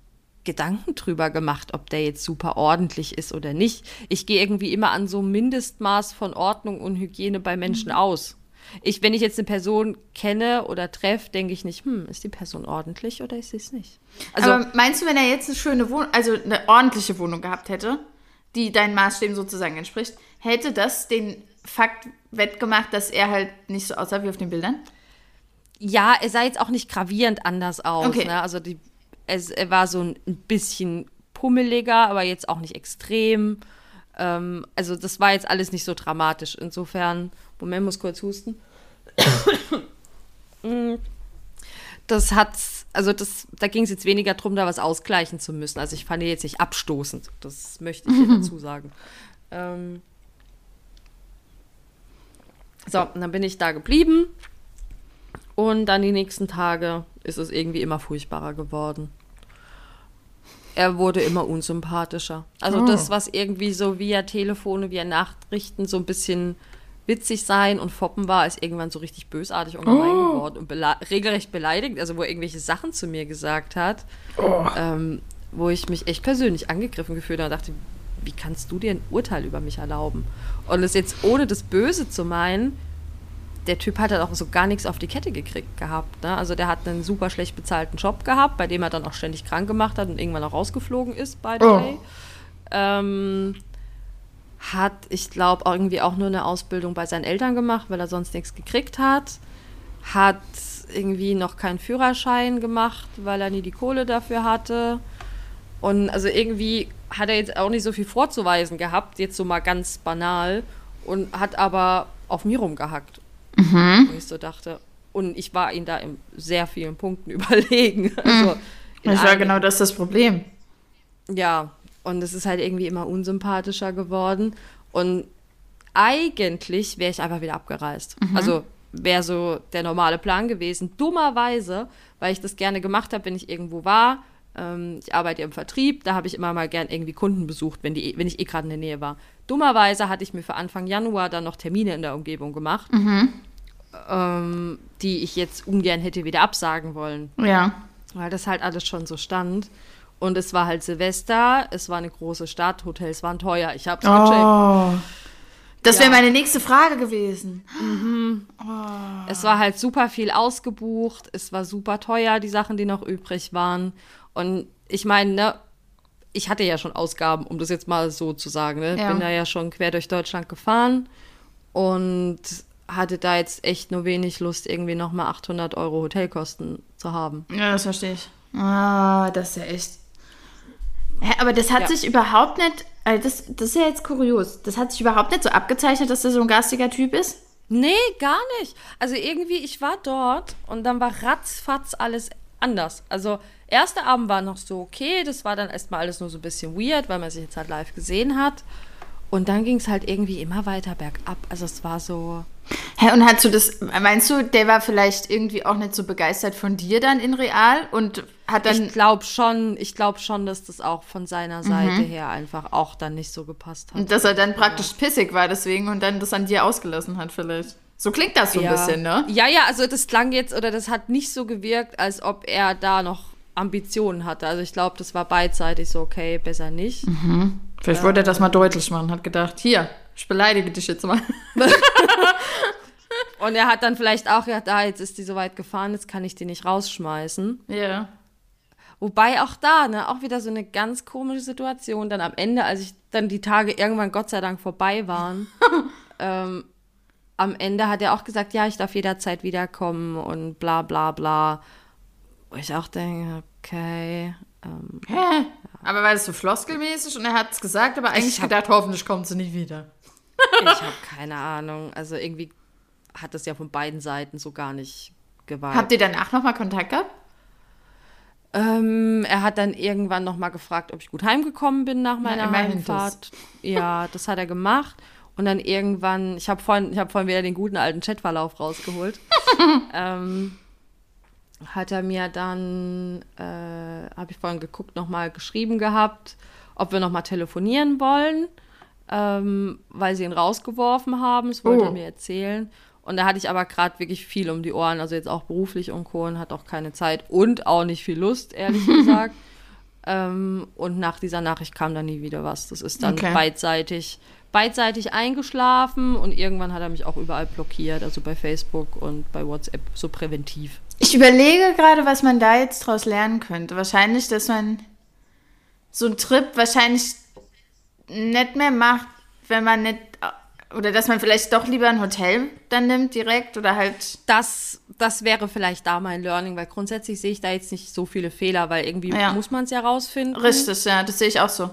B: Gedanken drüber gemacht, ob der jetzt super ordentlich ist oder nicht. Ich gehe irgendwie immer an so Mindestmaß von Ordnung und Hygiene bei Menschen aus. Ich, wenn ich jetzt eine Person kenne oder treffe, denke ich nicht, hm, ist die Person ordentlich oder ist sie es nicht? Also,
A: Aber meinst du, wenn er jetzt eine schöne Wohnung, also eine ordentliche Wohnung gehabt hätte, die deinen Maßstäben sozusagen entspricht, hätte das den Fakt wettgemacht, dass er halt nicht so aussah wie auf den Bildern?
B: Ja, er sah jetzt auch nicht gravierend anders aus.
A: Okay.
B: Ne? Also die, es, er war so ein bisschen pummeliger, aber jetzt auch nicht extrem. Ähm, also das war jetzt alles nicht so dramatisch. Insofern, Moment, muss kurz husten. [COUGHS] Mm. das hat, also das, da ging es jetzt weniger darum, da was ausgleichen zu müssen. Also ich fand ihn jetzt nicht abstoßend. Das möchte ich hier [LAUGHS] dazu sagen. Ähm, so, und dann bin ich da geblieben. Und dann die nächsten Tage ist es irgendwie immer furchtbarer geworden. Er wurde immer unsympathischer. Also
A: Oh.
B: das, was irgendwie so via Telefone, via Nachrichten so ein bisschen witzig sein und foppen war, ist irgendwann so richtig bösartig und gemein geworden und bela regelrecht beleidigt, also wo er irgendwelche Sachen zu mir gesagt hat, ähm, wo ich mich echt persönlich angegriffen gefühlt habe und dachte, wie kannst du dir ein Urteil über mich erlauben? Und es jetzt ohne das Böse zu meinen, der Typ hat halt auch so gar nichts auf die Kette gekriegt gehabt. Ne? Also der hat einen super schlecht bezahlten Job gehabt, bei dem er dann auch ständig krank gemacht hat und irgendwann auch rausgeflogen ist, by the
A: Oh.
B: way. Ähm, hat, ich glaube, irgendwie auch nur eine Ausbildung bei seinen Eltern gemacht, weil er sonst nichts gekriegt hat. Hat irgendwie noch keinen Führerschein gemacht, weil er nie die Kohle dafür hatte. Und also irgendwie hat er jetzt auch nicht so viel vorzuweisen gehabt, jetzt so mal ganz banal. Und hat aber auf mir rumgehackt. Wo ich so dachte. Und ich war ihm da in sehr vielen Punkten [LAUGHS] überlegen. Also in
A: Das war genau das das Problem.
B: ja, und es ist halt irgendwie immer unsympathischer geworden. Und eigentlich wäre ich einfach wieder abgereist. Also wäre so der normale Plan gewesen. Dummerweise, weil ich das gerne gemacht habe, wenn ich irgendwo war. Ähm, ich arbeite im Vertrieb, da habe ich immer mal gern irgendwie Kunden besucht, wenn, die, wenn ich eh gerade in der Nähe war. Dummerweise hatte ich mir für Anfang Januar dann noch Termine in der Umgebung gemacht, ähm, die ich jetzt ungern hätte wieder absagen wollen
A: Ja.
B: weil das halt alles schon so stand. Und es war halt Silvester, es war eine große Stadt, Hotels waren teuer. Ich hab's gecheckt.
A: Oh. Das wäre
B: Ja.
A: meine nächste Frage gewesen.
B: Es war halt super viel ausgebucht, es war super teuer, die Sachen, die noch übrig waren. Und ich meine, ne, ich hatte ja schon Ausgaben, um das jetzt mal so zu sagen. Ne?
A: Ja.
B: Bin da ja schon quer durch Deutschland gefahren und hatte da jetzt echt nur wenig Lust, irgendwie nochmal 800 Euro Hotelkosten zu haben.
A: Ja, das verstehe ich. Ah, das ist ja echt. Hä, aber das hat
B: Ja.
A: sich überhaupt nicht. Also das, das ist ja jetzt kurios. Das hat sich überhaupt nicht so abgezeichnet, dass der so ein garstiger Typ ist.
B: Nee, gar nicht. Also irgendwie, ich war dort und dann war ratzfatz alles anders. Also, erster Abend war noch so okay, das war dann erstmal alles nur so ein bisschen weird, weil man sich jetzt halt live gesehen hat. Und dann ging es halt irgendwie immer weiter bergab. Also es war so.
A: Hä, und hast du das, meinst du, der war vielleicht irgendwie auch nicht so begeistert von dir dann in real und hat dann.
B: ich glaube schon, ich glaube schon, dass das auch von seiner Seite her einfach auch dann nicht so gepasst hat.
A: dass er dann praktisch pissig war deswegen und dann das an dir ausgelassen hat vielleicht. So klingt das so ein
B: ja.
A: bisschen, ne?
B: Ja, ja, also das klang jetzt, oder das hat nicht so gewirkt, als ob er da noch Ambitionen hatte. Also ich glaube, das war beidseitig so, okay, besser nicht.
A: Vielleicht wollte er das mal deutlich machen, hat gedacht, hier, ich beleidige dich jetzt mal. [LAUGHS]
B: Und er hat dann vielleicht auch gedacht, ah, jetzt ist die so weit gefahren, jetzt kann ich die nicht rausschmeißen.
A: Ja.
B: Wobei auch da, ne, auch wieder so eine ganz komische Situation. Dann am Ende, als ich dann die Tage irgendwann Gott sei Dank vorbei waren, [LAUGHS] ähm, am Ende hat er auch gesagt, ja, ich darf jederzeit wiederkommen und bla bla bla. Wo ich auch denke, okay. Ähm,
A: Hä? Aber war das so floskelmäßig und er hat es gesagt, aber eigentlich
B: hab-
A: gedacht, hoffentlich kommt sie nicht wieder.
B: ich [LAUGHS] habe keine Ahnung. Also irgendwie hat das ja von beiden Seiten so gar nicht gewagt.
A: Habt ihr danach nochmal Kontakt gehabt?
B: Ähm, er hat dann irgendwann noch mal gefragt, ob ich gut heimgekommen bin nach meiner
A: immerhin
B: Heimfahrt. Ja, das hat er gemacht. Und dann irgendwann, ich habe vorhin, ich habe vorhin wieder den guten alten Chatverlauf rausgeholt. [LAUGHS] ähm, hat er mir dann, äh, habe ich vorhin geguckt, noch mal geschrieben gehabt, ob wir noch mal telefonieren wollen, ähm, weil sie ihn rausgeworfen haben. Das wollte
A: Oh.
B: er mir erzählen. Und da hatte ich aber gerade wirklich viel um die Ohren, also jetzt auch beruflich und Co. und hat auch keine Zeit und auch nicht viel Lust, ehrlich [LAUGHS] gesagt. ähm, und nach dieser Nachricht kam dann nie wieder was. Das ist dann
A: Okay.
B: beidseitig, beidseitig eingeschlafen und irgendwann hat er mich auch überall blockiert, also bei Facebook und bei WhatsApp, so präventiv.
A: Ich überlege gerade, was man da jetzt draus lernen könnte. Wahrscheinlich, dass man so einen Trip wahrscheinlich nicht mehr macht, wenn man nicht. Oder dass man vielleicht doch lieber ein Hotel dann nimmt direkt oder halt.
B: Das, das wäre vielleicht da mein Learning, weil grundsätzlich sehe ich da jetzt nicht so viele Fehler, weil irgendwie
A: Ja.
B: muss man es ja rausfinden.
A: Richtig, ja, das sehe ich auch so.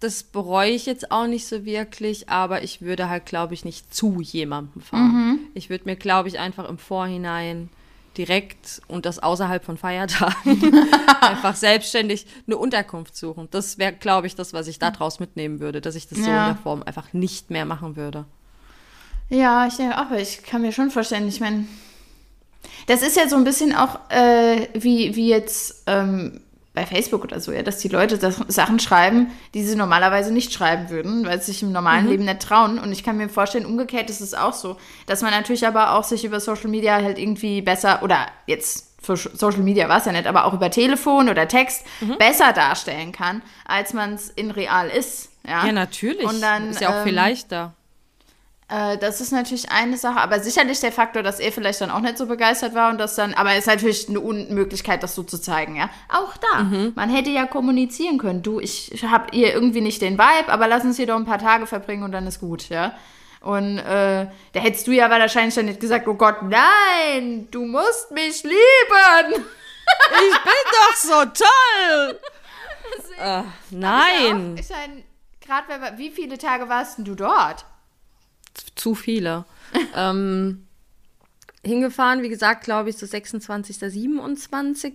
B: Das bereue ich jetzt auch nicht so wirklich, aber ich würde halt, glaube ich, nicht zu jemandem fahren. Ich würde mir, glaube ich, einfach im Vorhinein direkt und das außerhalb von Feiertagen [LAUGHS] einfach selbstständig eine Unterkunft suchen. Das wäre, glaube ich, das, was ich daraus mitnehmen würde, dass ich das so in
A: Ja.
B: der Form einfach nicht mehr machen würde.
A: Ja, ich denke auch, ich kann mir schon vorstellen, ich meine, das ist ja so ein bisschen auch äh, wie, wie jetzt ähm, bei Facebook oder so, ja, dass die Leute Sachen schreiben, die sie normalerweise nicht schreiben würden, weil sie sich im normalen Leben nicht trauen. Und ich kann mir vorstellen, umgekehrt ist es auch so, dass man natürlich aber auch sich über Social Media halt irgendwie besser oder jetzt für Social Media war es ja nicht, aber auch über Telefon oder Text besser darstellen kann, als man es in real ist. Ja,
B: Ja, natürlich.
A: Und dann,
B: ist ja auch viel
A: ähm,
B: leichter.
A: Äh, das ist natürlich eine Sache, aber sicherlich der Faktor, dass er vielleicht dann auch nicht so begeistert war und das dann, aber es ist natürlich eine Unmöglichkeit, das so zu zeigen, ja. Auch da,
B: Mhm.
A: man hätte ja kommunizieren können. Du, ich habe ihr irgendwie nicht den Vibe, aber lass uns hier doch ein paar Tage verbringen und dann ist gut, ja. Und äh, da hättest du ja wahrscheinlich dann nicht gesagt, oh Gott, nein, du musst mich lieben. [LAUGHS]
B: Ich bin doch so toll! [LAUGHS] Äh, nein,
A: Ich gerade wie viele Tage warst denn du dort?
B: Zu viele. [LAUGHS] ähm, hingefahren, wie gesagt, glaube ich, so 26., 27.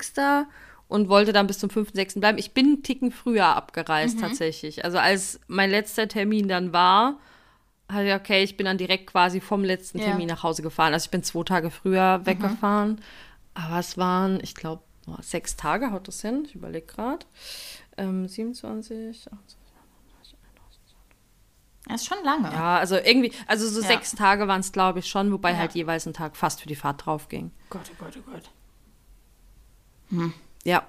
B: und wollte dann bis zum 5., 6. bleiben. Ich bin einen Ticken früher abgereist tatsächlich. Also als mein letzter Termin dann war, hatte ich, okay, ich bin dann direkt quasi vom letzten
A: Ja.
B: Termin nach Hause gefahren. Also ich bin zwei Tage früher weggefahren. Aber es waren, ich glaube, sechs Tage haut das hin. Ich überlege gerade. Ähm, 27, 28.
A: Das ist schon lange.
B: Ja, also irgendwie, also so
A: Ja.
B: sechs Tage waren es, glaube ich, schon, wobei
A: Ja.
B: halt jeweils ein Tag fast für die Fahrt drauf ging.
A: Gott, oh Gott, oh Gott.
B: Ja.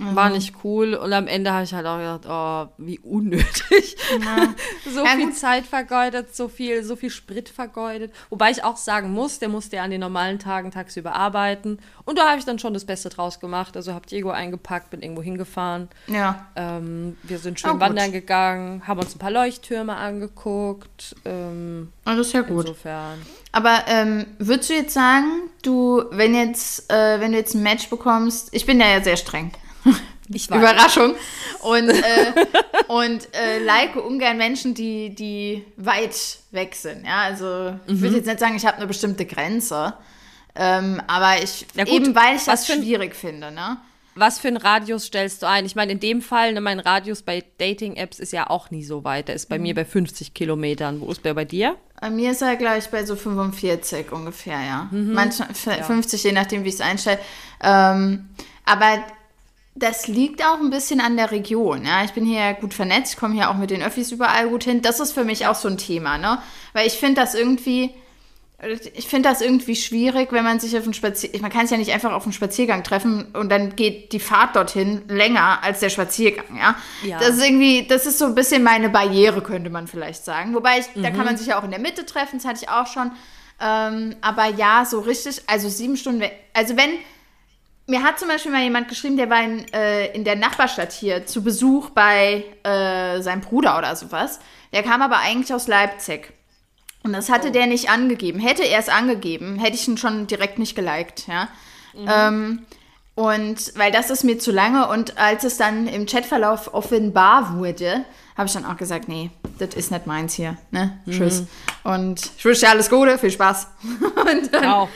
A: Mhm.
B: War nicht cool und am Ende habe ich halt auch gedacht, oh, wie unnötig. [LAUGHS] so
A: Ja,
B: viel
A: gut.
B: Zeit vergeudet, so viel, so viel Sprit vergeudet. Wobei ich auch sagen muss, der musste ja an den normalen Tagen tagsüber arbeiten. Und da habe ich dann schon das Beste draus gemacht. Also habe Diego eingepackt, bin irgendwo hingefahren.
A: Ja.
B: Ähm, wir sind
A: Ah,
B: schön
A: gut.
B: wandern gegangen, haben uns ein paar Leuchttürme angeguckt. Ähm,
A: Oh, das ist ja gut.
B: insofern.
A: Aber ähm, würdest du jetzt sagen, du, wenn jetzt, äh, wenn du jetzt ein Match bekommst, ich bin ja sehr streng. [LAUGHS] Überraschung. Und, äh, [LAUGHS] und äh, like ungern Menschen, die, die weit weg sind. Ja, also ich
B: Mhm.
A: würde jetzt nicht sagen, ich habe eine bestimmte Grenze. Ähm, aber ich,
B: Ja, gut.
A: eben weil ich das
B: ein-
A: schwierig finde, ne?
B: Was für einen Radius stellst du ein? Ich meine, in dem Fall, ne, mein Radius bei Dating-Apps ist ja auch nie so weit. Der ist bei mir bei 50 Kilometern. Wo ist der bei dir?
A: Bei mir ist er gleich bei so 45 ungefähr, ja.
B: Mhm.
A: Manchmal f- 50, je nachdem, wie ich es einstelle. Ähm, aber das liegt auch ein bisschen an der Region. Ja? Ich bin hier gut vernetzt, ich komme hier auch mit den Öffis überall gut hin. Das ist für mich auch so ein Thema, ne? Weil ich finde das irgendwie. Ich finde das irgendwie schwierig, wenn man sich auf einen Spaziergang, man kann es ja nicht einfach auf einen Spaziergang treffen und dann geht die Fahrt dorthin länger als der Spaziergang, ja.
B: Ja.
A: Das ist irgendwie, das ist so ein bisschen meine Barriere, könnte man vielleicht sagen. Wobei ich, da
B: Mhm.
A: kann man sich ja auch in der Mitte treffen, das hatte ich auch schon. Ähm, aber ja, so richtig, also sieben Stunden. Also wenn, mir hat zum Beispiel mal jemand geschrieben, der war in, äh, in der Nachbarstadt hier zu Besuch bei äh, seinem Bruder oder sowas. Der kam aber eigentlich aus Leipzig. Und das hatte der nicht angegeben. Hätte er es angegeben, hätte ich ihn schon direkt nicht geliked, ja. Ähm, und weil das ist mir zu lange und als es dann im Chatverlauf offenbar wurde, habe ich dann auch gesagt, nee, das ist nicht meins hier, ne? Tschüss. Und ich wünsche dir alles Gute, viel Spaß. [LAUGHS] und dann,
B: Auch.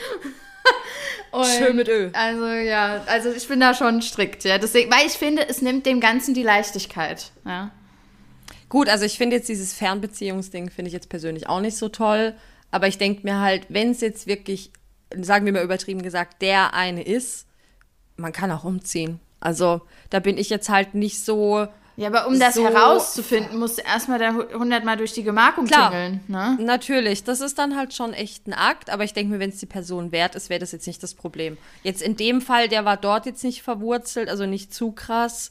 A: Und,
B: Schön mit Ö.
A: Also ja, also ich bin da schon strikt, ja. Deswegen, weil ich finde, es nimmt dem Ganzen die Leichtigkeit, ja.
B: Gut, also ich finde jetzt dieses Fernbeziehungsding, finde ich jetzt persönlich auch nicht so toll. Aber ich denke mir halt, wenn es jetzt wirklich, sagen wir mal übertrieben gesagt, der eine ist, man kann auch umziehen. Also da bin ich jetzt halt nicht so.
A: Ja, aber um das
B: So-
A: herauszufinden, musst du erstmal da hundertmal durch die Gemarkung
B: Klar.
A: tingeln, ne?
B: Natürlich, das ist dann halt schon echt ein Akt, aber ich denke mir, wenn es die Person wert ist, wäre das jetzt nicht das Problem. Jetzt in dem Fall, der war dort jetzt nicht verwurzelt, also nicht zu krass.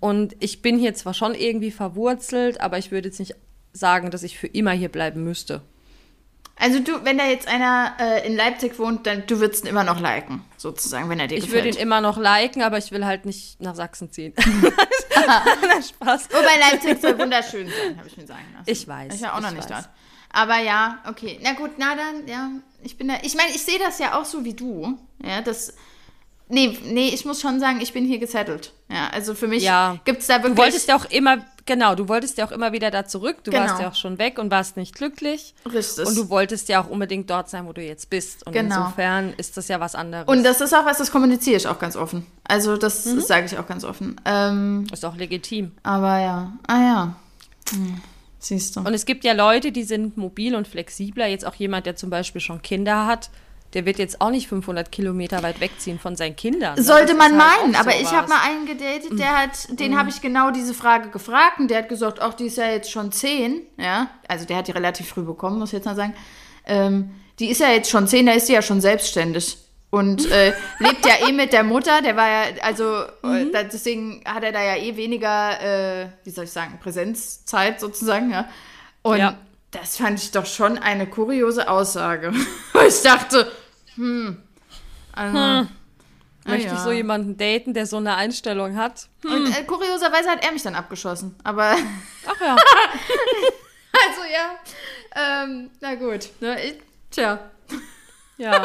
B: Und ich bin hier zwar schon irgendwie verwurzelt, aber ich würde jetzt nicht sagen, dass ich für immer hier bleiben müsste.
A: Also du, wenn da jetzt einer äh, in Leipzig wohnt, dann du würdest ihn immer noch liken, sozusagen, wenn er dir
B: Ich würde
A: gefällt.
B: ihn immer noch liken, aber ich will halt nicht nach Sachsen ziehen. [LAUGHS] Nein, Spaß.
A: Wobei Leipzig soll wunderschön sein, habe ich mir sagen lassen.
B: Ich weiß,
A: Ich war auch
B: ich
A: noch nicht
B: weiß.
A: dort. Aber ja, okay. Na gut, na dann, ja, ich bin da. Ich meine, ich sehe das ja auch so wie du. Ja, das. Nee, nee, ich muss schon sagen, ich bin hier gesettelt. Ja, also für mich
B: Ja.
A: gibt es da wirklich.
B: Du wolltest ja auch immer, genau, du wolltest ja auch immer wieder da zurück. Du
A: Genau.
B: warst ja auch schon weg und warst nicht glücklich.
A: Richtig.
B: Und du wolltest ja auch unbedingt dort sein, wo du jetzt bist. Und
A: Genau.
B: insofern ist das ja was anderes.
A: Und das ist auch was, das kommuniziere ich auch ganz offen. Also das,
B: Mhm.
A: das sage ich auch ganz offen. Ähm,
B: ist auch legitim.
A: aber ja, ah ja. Hm. Siehst du.
B: Und es gibt ja Leute, die sind mobil und flexibler. Jetzt auch jemand, der zum Beispiel schon Kinder hat, der wird jetzt auch nicht 500 Kilometer weit wegziehen von seinen Kindern. ne?
A: Sollte man
B: halt
A: meinen, aber ich
B: sowas.
A: habe mal einen gedatet, der hat, den habe ich genau diese Frage gefragt und der hat gesagt, ach, die ist ja jetzt schon zehn, ja, also der hat die relativ früh bekommen, muss ich jetzt mal sagen, ähm, die ist ja jetzt schon zehn, da ist sie ja schon selbstständig und äh, [LAUGHS] lebt ja eh mit der Mutter. Der war ja, also äh, da, deswegen hat er da ja eh weniger, äh, wie soll ich sagen, Präsenzzeit sozusagen, ja. Und
B: Ja.
A: das fand ich doch schon eine kuriose Aussage. [LAUGHS] Ich dachte, hm, also,
B: Möchte ich
A: ja.
B: so jemanden daten, der so eine Einstellung hat?
A: Und äh, kurioserweise hat er mich dann abgeschossen. Aber, [LAUGHS]
B: Ach ja. [LAUGHS]
A: also ja, ähm, na gut. Ne, ich, tja,
B: Ja.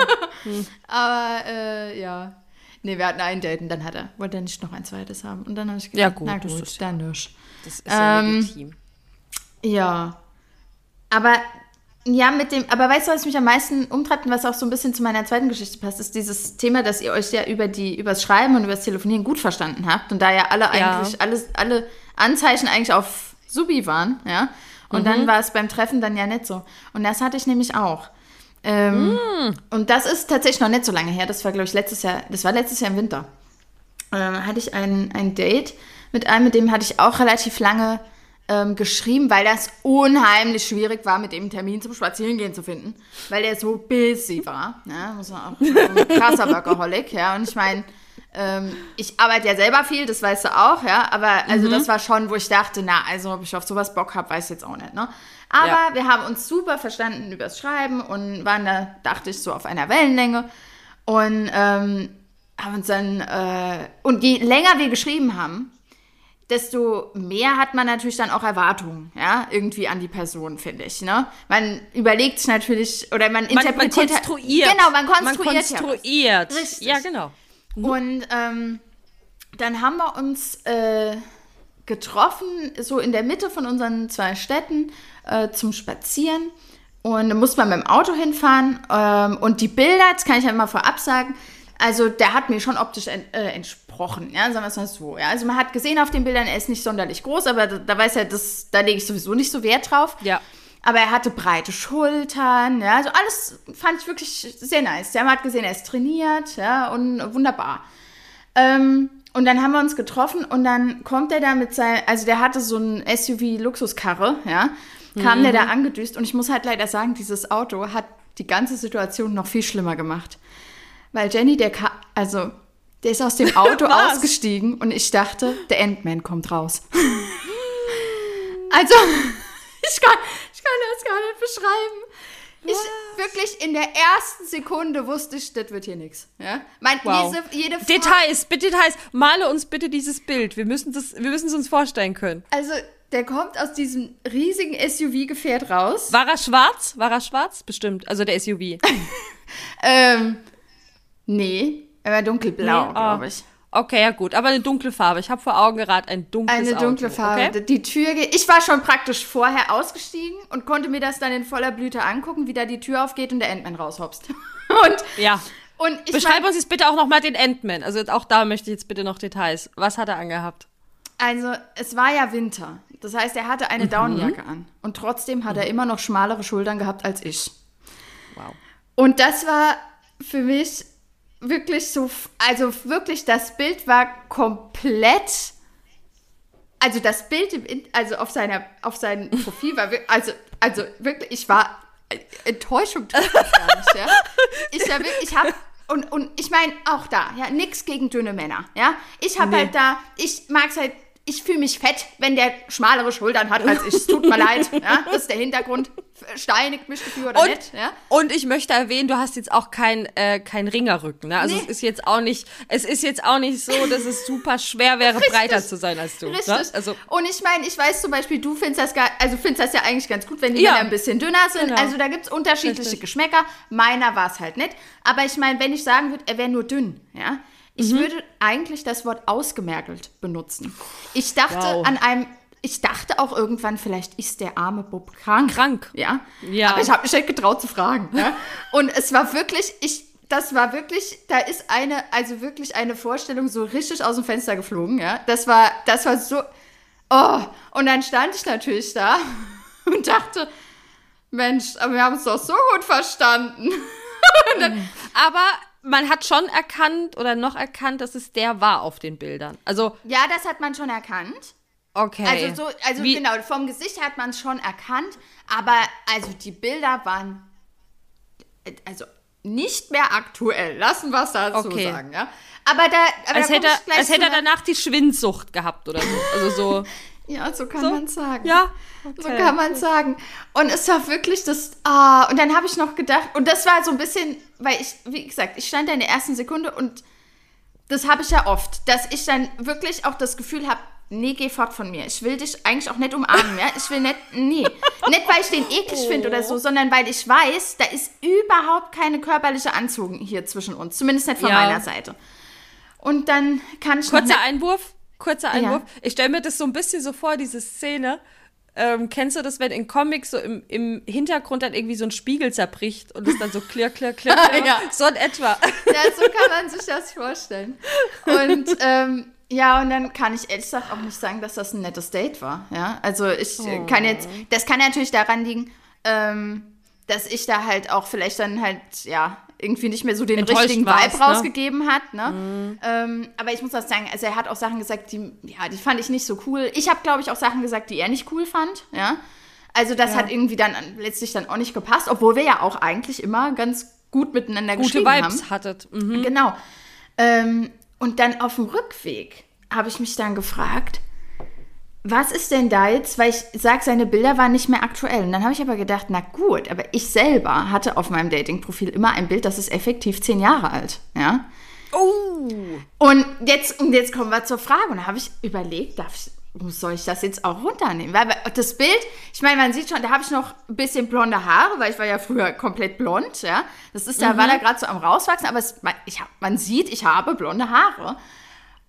B: [LAUGHS]
A: aber äh, ja. Nee, wir hatten ein Date und dann hat er, wollte er nicht noch ein zweites haben. Und dann habe ich gesagt,
B: Ja, gut,
A: na
B: das
A: gut,
B: ist-
A: dann nicht.
B: Das ist ja
A: Ähm,
B: legitim.
A: Ja. Aber ja, mit dem, aber weißt du, was mich am meisten umtreibt und was auch so ein bisschen zu meiner zweiten Geschichte passt, ist dieses Thema, dass ihr euch ja über die, übers Schreiben und übers Telefonieren gut verstanden habt und da ja alle
B: Ja.
A: eigentlich, alles, alle Anzeichen eigentlich auf Subi waren, ja. Und dann war es beim Treffen dann ja nicht so. Und das hatte ich nämlich auch. Ähm, Und das ist tatsächlich noch nicht so lange her. Das war, glaube ich, letztes Jahr, das war letztes Jahr im Winter. Ähm, hatte ich ein, ein Date mit einem, mit dem hatte ich auch relativ lange ähm, geschrieben, weil das unheimlich schwierig war, mit dem Termin zum Spazierengehen zu finden, weil der so busy war. Ne? Muss man auch ein krasser Workaholic, ja. Und ich meine, ähm, ich arbeite ja selber viel, das weißt du auch, ja. Aber also das war schon, wo ich dachte, na, also ob ich auf sowas Bock habe, weiß ich jetzt auch nicht, ne? Aber
B: Ja.
A: wir haben uns super verstanden übers Schreiben und waren da, dachte ich, so auf einer Wellenlänge. Und ähm, haben uns dann, äh, und je länger wir geschrieben haben, desto mehr hat man natürlich dann auch Erwartungen, ja, irgendwie an die Person, finde ich, ne? Man überlegt sich natürlich, oder man
B: Man, man
A: interpretiert.
B: konstruiert.
A: Genau, man konstruiert.
B: Man
A: ja
B: konstruiert.
A: Richtig.
B: Ja, genau.
A: Und ähm, dann haben wir uns äh, getroffen, so in der Mitte von unseren zwei Städten äh, zum Spazieren. Und da musste man mit dem Auto hinfahren. Ähm, und die Bilder, das kann ich ja mal vorab sagen, also der hat mir schon optisch en äh, entsprochen, ja, sagen wir es mal so. Ja. Also man hat gesehen auf den Bildern, er ist nicht sonderlich groß, aber da, da weiß er, das, da lege ich sowieso nicht so Wert drauf.
B: Ja.
A: Aber er hatte breite Schultern, ja, also alles fand ich wirklich sehr nice. Ja, man hat gesehen, er ist trainiert, ja, und wunderbar. Ähm, und dann haben wir uns getroffen und dann kommt er da mit seinem, also der hatte so ein SUV-Luxuskarre, ja, kam der da angedüst und ich muss halt leider sagen, dieses Auto hat die ganze Situation noch viel schlimmer gemacht. Weil Jenny, der, ka also, der ist aus dem [LAUGHS] Auto ausgestiegen und ich dachte, der Endman kommt raus. [LAUGHS] also, [LAUGHS] ich kann, ich kann das gar nicht beschreiben. Ich wirklich in der ersten Sekunde wusste ich, das wird hier nichts. Ja? Mein,
B: Wow.
A: jede Frau,
B: Details, bitte Details. Male uns bitte dieses Bild. Wir müssen das, wir müssen es uns vorstellen können.
A: Also, der kommt aus diesem riesigen SUV-Gefährt raus.
B: War er schwarz? War er schwarz? Bestimmt. Also der SUV.
A: Ähm, nee, er war dunkelblau,
B: Nee, ah.
A: glaube ich.
B: Okay, ja gut. Aber eine dunkle Farbe. Ich habe vor Augen gerade ein dunkles
A: Eine dunkle
B: Auto.
A: Farbe.
B: Okay?
A: Die Tür geht. Ich war schon praktisch vorher ausgestiegen und konnte mir das dann in voller Blüte angucken, wie da die Tür aufgeht und der Endman raushopst. [LAUGHS] Und,
B: Ja.
A: und ich
B: Beschreib
A: mein,
B: uns jetzt bitte auch noch mal den Endman. Also auch da möchte ich jetzt bitte noch Details. Was hat er angehabt?
A: Also, es war ja Winter. Das heißt, er hatte
B: Mhm.
A: eine Daunenjacke an. Und trotzdem hat er immer noch schmalere Schultern gehabt als ich.
B: Wow.
A: Und das war für mich wirklich so, also wirklich, das Bild war komplett, also das Bild, im, also auf seiner, auf seinem Profil war, also, also wirklich, ich war, äh, Enttäuschung gar nicht, ja. Ich, ja ich habe, und, und ich meine, auch da, ja, nix gegen dünne Männer, ja. Ich habe
B: Nee.
A: halt da, ich mag's halt, ich fühle mich fett, wenn der schmalere Schultern hat als ich. Es tut mir leid, [LAUGHS] ja. Das ist der Hintergrund. Steinigt mich dafür oder
B: Und,
A: nicht, ja.
B: und ich möchte erwähnen, du hast jetzt auch kein, äh, kein Ringerrücken. Ne? Also
A: Nee.
B: es ist jetzt auch nicht, es ist jetzt auch nicht so, dass es super schwer wäre, breiter zu sein als du.
A: Richtig.
B: Ne? Also
A: und ich meine, ich weiß zum Beispiel, du findest das gar, also findest das ja eigentlich ganz gut, wenn die
B: Ja.
A: Männer ein bisschen dünner sind.
B: Genau.
A: Also da gibt es unterschiedliche
B: Richtig.
A: Geschmäcker. Meiner war es halt nicht. Aber ich meine, wenn ich sagen würde, er wäre nur dünn, ja, ich
B: Mhm.
A: würde eigentlich das Wort ausgemergelt benutzen. Ich dachte
B: Wow.
A: an einem, ich dachte auch irgendwann, vielleicht ist der arme Bub krank.
B: Krank.
A: Ja.
B: Ja.
A: Aber ich habe mich nicht getraut zu fragen. Ja? Und es war wirklich, ich, das war wirklich, da ist eine, also wirklich eine Vorstellung so richtig aus dem Fenster geflogen. Ja. Das war, das war so. Oh, und dann stand ich natürlich da [LAUGHS] und dachte, Mensch, aber wir haben es doch so gut verstanden. [LAUGHS]
B: Aber man hat schon erkannt oder noch erkannt, dass es der war auf den Bildern. Also,
A: Ja, das hat man schon erkannt.
B: okay.
A: Also so, also
B: Wie-
A: genau, vom Gesicht hat man es schon erkannt, aber also die Bilder waren, also nicht mehr aktuell. Lassen wir es dazu
B: Okay.
A: sagen, ja. Aber da, aber
B: Als
A: da
B: hätte, als hätte er danach die Schwindsucht gehabt oder so. Also so. [LAUGHS]
A: Ja, so kann
B: So?
A: man sagen.
B: Ja.
A: So kann man sagen. Und es war wirklich das. Ah, und dann habe ich noch gedacht, und das war so ein bisschen, weil ich, wie gesagt, ich stand da in der ersten Sekunde und das habe ich ja oft, dass ich dann wirklich auch das Gefühl habe, nee, geh fort von mir. Ich will dich eigentlich auch nicht umarmen, ja. Ich will nicht, nee. Nicht, weil ich den eklig finde oder so, sondern weil ich weiß, da ist überhaupt keine körperliche Anzug hier zwischen uns. Zumindest nicht von
B: Ja.
A: meiner Seite. Und dann kann ich
B: Kurzer
A: nicht-
B: Einwurf. Kurzer Einwurf. Ich stelle mir das so ein bisschen so vor, diese Szene. Ähm, kennst du das, wenn in Comics so im, im Hintergrund dann irgendwie so ein Spiegel zerbricht und es dann so klirr, klirr, klirr, [LAUGHS] klirr
A: Ja.
B: So in etwa.
A: Ja, so kann man sich das vorstellen. Und ähm, ja, und dann kann ich ehrlich gesagt auch nicht sagen, dass das ein nettes Date war. Ja, also ich äh, kann jetzt, das kann natürlich daran liegen, ähm, dass ich da halt auch vielleicht dann halt, ja, irgendwie nicht mehr so den richtigen Vibe
B: ne?
A: rausgegeben hat. Ne? Ähm, aber ich muss auch sagen, also er hat auch Sachen gesagt, die, ja, die fand ich nicht so cool. Ich habe, glaube ich, auch Sachen gesagt, die er nicht cool fand. Ja. Also das hat irgendwie dann letztlich dann auch nicht gepasst, obwohl wir ja auch eigentlich immer ganz gut miteinander
B: Gute
A: geschrieben haben.
B: Vibes hattet. Mhm.
A: Genau. Ähm, und dann auf dem Rückweg habe ich mich dann gefragt, was ist denn da jetzt, weil ich sage, seine Bilder waren nicht mehr aktuell. Und dann habe ich aber gedacht, na gut, aber ich selber hatte auf meinem Dating-Profil immer ein Bild, das ist effektiv zehn Jahre alt. Ja.
B: Oh.
A: Und jetzt, und jetzt kommen wir zur Frage. Und da habe ich überlegt, darf ich, soll ich das jetzt auch runternehmen? Weil das Bild, ich meine, man sieht schon, da habe ich noch ein bisschen blonde Haare, weil ich war ja früher komplett blond, ja. Das ist da, war da gerade so am rauswachsen, aber es, ich man sieht, ich habe blonde Haare.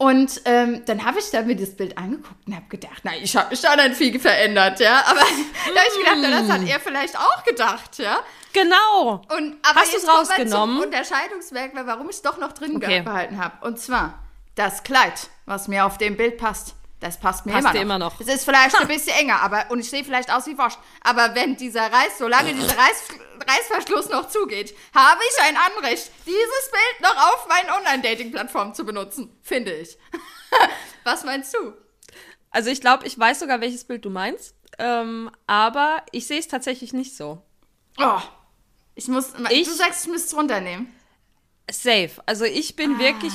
A: Und ähm, dann habe ich da mir das Bild angeguckt und habe gedacht, na, ich habe mich da nicht viel verändert, ja. Aber [LAUGHS] da habe ich gedacht, na, das hat er vielleicht auch gedacht, ja.
B: Genau.
A: Und, aber
B: Hast
A: kommen wir
B: rausgenommen?
A: Zum Unterscheidungsmerkmal, warum ich es doch noch drin
B: Okay.
A: behalten habe. Und zwar das Kleid, was mir auf dem Bild passt. Das passt mir
B: Passt
A: immer, noch.
B: immer noch.
A: Es ist vielleicht ein bisschen enger, aber und ich sehe vielleicht aus wie Wurst. Aber wenn dieser Reiß, solange dieser Reiß, Reißverschluss noch zugeht, habe ich ein Anrecht, dieses Bild noch auf meinen Online-Dating-Plattformen zu benutzen, finde ich. [LAUGHS] was meinst du?
B: Also ich glaube, ich weiß sogar, welches Bild du meinst. Ähm, aber ich sehe es tatsächlich nicht so.
A: Oh, ich muss.
B: Ich-
A: du sagst, ich müsste es runternehmen.
B: Safe. Also ich bin wirklich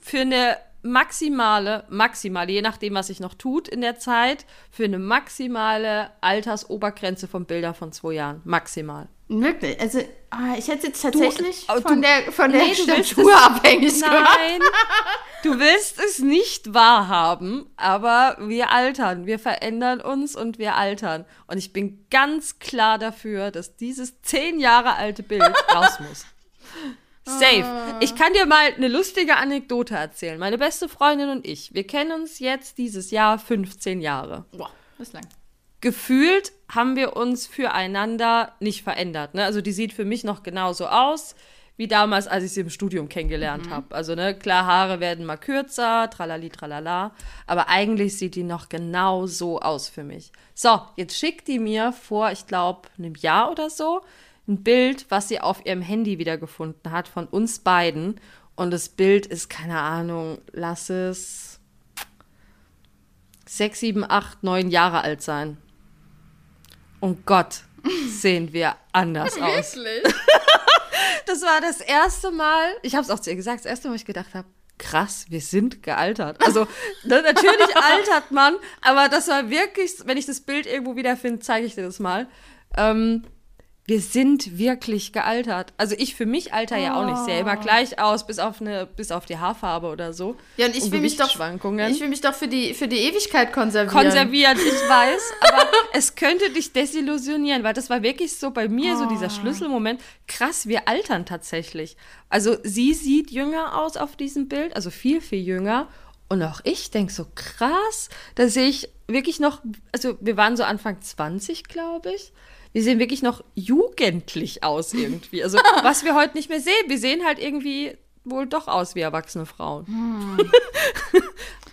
B: für eine maximale, maximale, je nachdem, was sich noch tut in der Zeit, für eine maximale Altersobergrenze von Bildern von zwei Jahren. Maximal.
A: Wirklich? Also, ah, ich hätte jetzt tatsächlich
B: aber
A: von
B: du-
A: der, von der
B: Nee, du
A: Statur abhängig gemacht.
B: Nein, du willst es nicht wahrhaben, aber wir altern, wir verändern uns und wir altern. Und ich bin ganz klar dafür, dass dieses zehn Jahre alte Bild raus muss. [LAUGHS] Safe. Ich kann dir mal eine lustige Anekdote erzählen. Meine beste Freundin und ich, wir kennen uns jetzt dieses Jahr 15 Jahre
A: Boah, bislang.
B: gefühlt haben wir uns füreinander nicht verändert. Ne? Also die sieht für mich noch genauso aus wie damals, als ich sie im Studium kennengelernt habe. Also ne, klar, Haare werden mal kürzer, tralali, tralala, aber eigentlich sieht die noch genau so aus für mich. So, jetzt schickt die mir vor, ich glaube, einem Jahr oder so, ein Bild, was sie auf ihrem Handy wiedergefunden hat von uns beiden. Und das Bild ist, keine Ahnung, lass es sechs, sieben, acht, neun Jahre alt sein. Und Gott, sehen wir anders aus.
A: Wirklich? [LAUGHS]
B: Das war das erste Mal, ich habe es auch zu ihr gesagt, das erste Mal, wo ich gedacht habe, krass, wir sind gealtert. Also ne, natürlich [LAUGHS] altert man, aber das war wirklich, wenn ich das Bild irgendwo wiederfinde, zeige ich dir das mal. Ähm, wir sind wirklich gealtert. Also ich für mich alter ja auch nicht selber gleich aus, bis auf eine, bis auf die Haarfarbe oder so.
A: Ja, und ich will mich doch, ich will mich doch für die, für die Ewigkeit konservieren.
B: konserviert, ich [LAUGHS] weiß, aber es könnte dich desillusionieren, weil das war wirklich so bei mir so dieser Schlüsselmoment. Krass, wir altern tatsächlich. Also sie sieht jünger aus auf diesem Bild, also viel, viel jünger. Und auch ich denke so, krass, da sehe ich wirklich noch, also wir waren so Anfang 20, glaube ich. Wir sehen wirklich noch jugendlich aus irgendwie. Also [LAUGHS] was wir heute nicht mehr sehen, wir sehen halt irgendwie wohl doch aus wie erwachsene Frauen. [LAUGHS]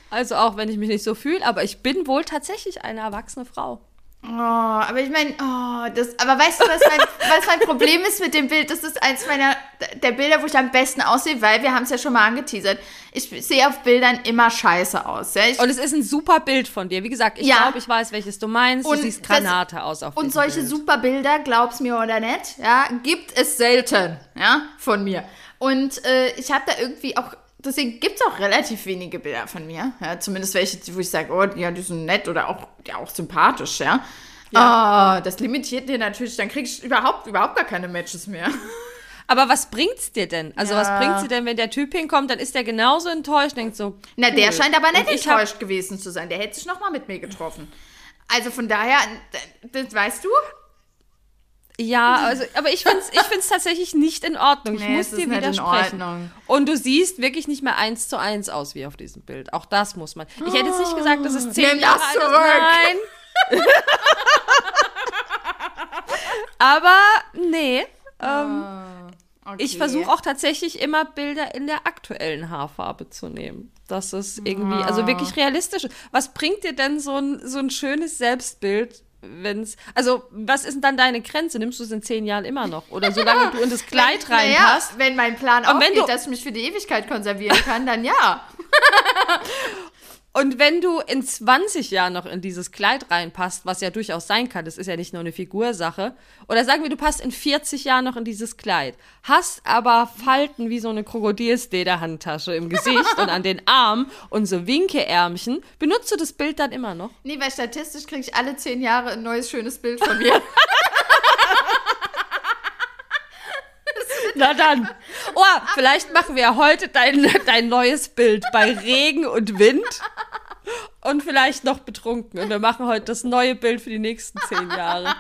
B: Also auch wenn ich mich nicht so fühle, aber ich bin wohl tatsächlich eine erwachsene Frau.
A: Oh, aber ich meine, oh, das, aber weißt du, was mein, [LAUGHS] was mein Problem ist mit dem Bild? Das ist eins meiner, der Bilder, wo ich am besten aussehe, weil wir haben es ja schon mal angeteasert. Ich sehe auf Bildern immer scheiße aus. Ja? Ich,
B: Und es ist ein super Bild von dir. Wie gesagt, ich
A: Ja.
B: glaube, ich weiß, welches du meinst.
A: Und
B: du siehst
A: das-
B: Granate aus auf
A: und solche
B: Bild.
A: super Bilder, glaub's mir oder nicht, ja, gibt es selten, ja, von mir. Und äh, ich habe da irgendwie auch, deswegen gibt's auch relativ wenige Bilder von mir, ja, zumindest welche, wo ich sage, oh, ja, die sind nett oder auch, ja, auch sympathisch, ja. Ah, das limitiert dir natürlich, dann krieg ich überhaupt, überhaupt gar keine Matches mehr.
B: Aber was bringt's dir denn? Also
A: Ja.
B: was bringt's dir denn, wenn der Typ hinkommt, dann ist der genauso enttäuscht, denkt so.
A: Na, der
B: cool.
A: scheint aber nicht
B: ich hab-
A: enttäuscht gewesen zu sein. Der hätte sich noch mal mit mir getroffen. Also von daher, das weißt du?
B: Ja, also, aber ich find's, ich find's tatsächlich nicht in Ordnung. Ich
A: Nee,
B: muss
A: es ist
B: dir widersprechen. Und du siehst wirklich nicht mehr eins zu eins aus wie auf diesem Bild. Auch das muss man. Ich hätte jetzt nicht gesagt, dass es zehn
A: Nimm
B: Jahre
A: das
B: alt ist.
A: zurück.
B: Nein. aber nee. Ähm,
A: Okay.
B: Ich versuche auch tatsächlich immer Bilder in der aktuellen Haarfarbe zu nehmen. Das ist irgendwie, also wirklich realistisch. ist. Was bringt dir denn so ein, so ein schönes Selbstbild, wenn's, also was ist denn dann deine Grenze? Nimmst du es in zehn Jahren immer noch? Oder solange du in das [LAUGHS] Kleid
A: Naja,
B: reinpasst?
A: wenn mein Plan
B: Und wenn
A: aufgeht,
B: du-
A: dass ich mich für die Ewigkeit konservieren kann, dann ja. [LAUGHS] [LAUGHS]
B: Und wenn du in 20 Jahren noch in dieses Kleid reinpasst, was ja durchaus sein kann, das ist ja nicht nur eine Figursache, oder sagen wir, du passt in 40 Jahren noch in dieses Kleid, hast aber Falten wie so eine Krokodilslederhandtasche im Gesicht und an den Armen und so Winkeärmchen, benutzt du das Bild dann immer noch?
A: Nee, weil statistisch kriege ich alle zehn Jahre ein neues, schönes Bild von mir. [LAUGHS]
B: Na dann. Oh, vielleicht machen wir heute dein, dein neues Bild bei Regen und Wind und vielleicht noch betrunken. Und wir machen heute das neue Bild für die nächsten zehn Jahre.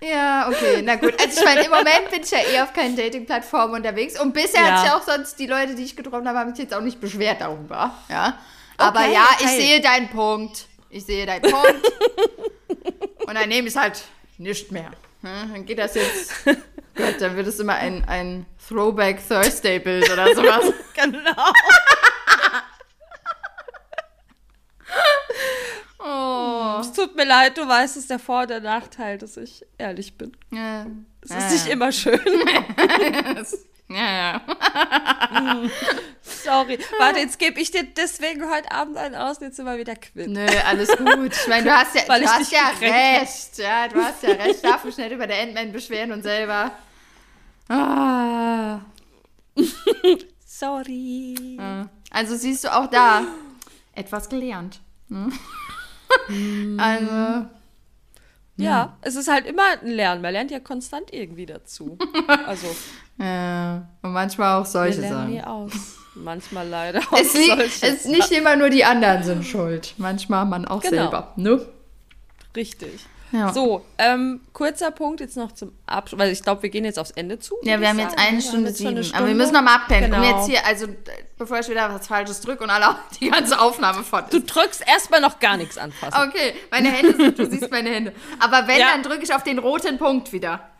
A: ja, okay, na gut. Also ich meine, im Moment bin ich ja eh auf keinen Dating-Plattformen unterwegs. Und bisher
B: Ja.
A: hat sich auch sonst die Leute, die ich getroffen habe, haben sich jetzt auch nicht beschwert darüber. Ja. Aber
B: Okay,
A: ja,
B: okay.
A: ich sehe deinen Punkt. Ich sehe deinen Punkt. [LAUGHS] Und dann nehme ich es halt nicht mehr. Hm, Dann geht das jetzt. [LAUGHS] Gott, dann wird es immer ein, ein Throwback Thursday-Bild oder sowas. [LAUGHS]
B: Genau. [LAUGHS]
A: Oh.
B: Es tut mir leid, du weißt, es ist der Vor- und der Nachteil, dass ich ehrlich bin.
A: Ja.
B: Es ist nicht immer schön.
A: Ja, ja. [LAUGHS]
B: Sorry. Warte, jetzt gebe ich dir deswegen heute Abend einen aus, jetzt sind wir wieder quitt.
A: Nö, alles gut. Ich meine, du hast ja, [LAUGHS] du
B: ich
A: hast ja recht. Ja, du hast ja recht. Darf mich nicht über der Endman beschweren und selber. Ah. [LAUGHS]
B: Sorry.
A: Also siehst du auch da [GASPS] etwas gelernt. Ne? Also,
B: Ja, es ist halt immer ein Lernen. Man lernt ja konstant irgendwie dazu. [LAUGHS] Also,
A: ja. Und manchmal auch
B: wir
A: solche
B: lernen nie
A: Sachen.
B: aus. Manchmal leider auch
A: Es liegt,
B: solche
A: es nicht immer nur die anderen sind schuld. Manchmal man auch
B: Genau.
A: selber. Ne?
B: Richtig.
A: Ja.
B: So, ähm, kurzer Punkt jetzt noch zum Abschluss, weil ich glaube, wir gehen jetzt aufs Eine zu.
A: Ja, wir haben jetzt
B: sagen.
A: eine
B: Wir
A: Stunde
B: jetzt
A: sieben.
B: eine
A: Aber wir
B: Stunde.
A: müssen noch mal abpennen.
B: Genau.
A: jetzt hier, also bevor ich wieder was Falsches drücke und alle [LAUGHS] die ganze Aufnahme fort
B: Du drückst erstmal noch gar nichts anfassen.
A: Okay, meine Hände sind, du siehst meine Hände. Aber wenn,
B: Ja.
A: dann drücke ich auf den roten Punkt wieder.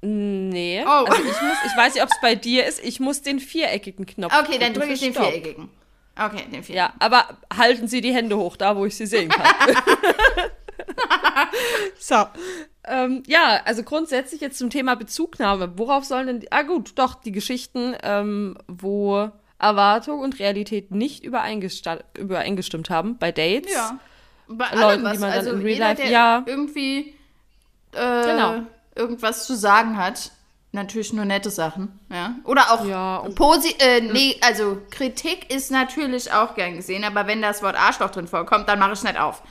B: Nee.
A: Oh.
B: Also ich muss, ich weiß nicht, ob es bei dir ist, ich muss den viereckigen Knopf
A: Okay, dann
B: drücken
A: drücke
B: für
A: ich den
B: Stopp.
A: viereckigen. Okay, den viereckigen.
B: Ja, aber halten Sie die Hände hoch, da wo ich sie sehen kann. [LAUGHS] [LAUGHS] [LAUGHS] so. Ähm, ja, also grundsätzlich jetzt zum Thema Bezugnahme. Worauf sollen denn, die, ah gut, doch, die Geschichten, ähm, wo Erwartung und Realität nicht übereingestimmt haben bei Dates.
A: Ja. Bei
B: Leuten,
A: allem was.
B: die man dann
A: also
B: in Real
A: jeder,
B: Life- ja.
A: irgendwie äh,
B: Genau.
A: irgendwas zu sagen hat, natürlich nur nette Sachen, ja. Oder auch
B: Ja,
A: posi äh, nee, also Kritik ist natürlich auch gern gesehen, aber wenn das Wort Arschloch drin vorkommt, dann mache ich nicht auf.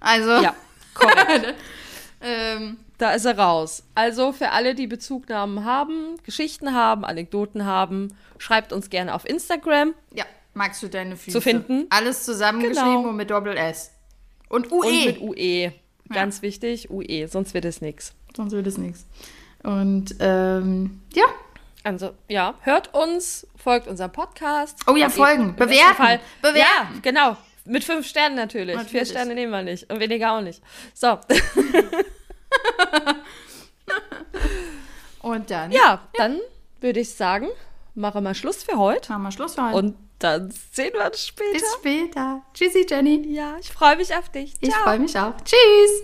A: Also
B: Ja, korrekt. [LAUGHS]
A: ähm,
B: Da ist er raus. Also für alle, die Bezugnahmen haben, Geschichten haben, Anekdoten haben, schreibt uns gerne auf Instagram.
A: ja, magst du deine Füße
B: Zu finden.
A: Alles zusammengeschrieben
B: Genau.
A: und mit Doppel S. Und UE.
B: Und mit UE. Ganz wichtig, UE, sonst wird es nichts.
A: Sonst wird es nichts. Und ähm, ja,
B: Also, ja, hört uns, folgt unserem Podcast.
A: Oh ja, folgen, bewerten,
B: Fall-
A: bewerten.
B: Ja, genau. Mit fünf Sternen natürlich. Vier
A: Natürlich.
B: Sterne nehmen wir nicht. Und weniger auch nicht. So, [LAUGHS]
A: und dann
B: ja, dann würde ich sagen, mache mal Schluss für heute.
A: machen wir Schluss für heute.
B: Und Dann sehen wir uns später.
A: Bis später. Tschüssi, Jenny.
B: Ja, ich freue mich auf dich.
A: Ich
B: Ciao.
A: freue mich auch. Tschüss.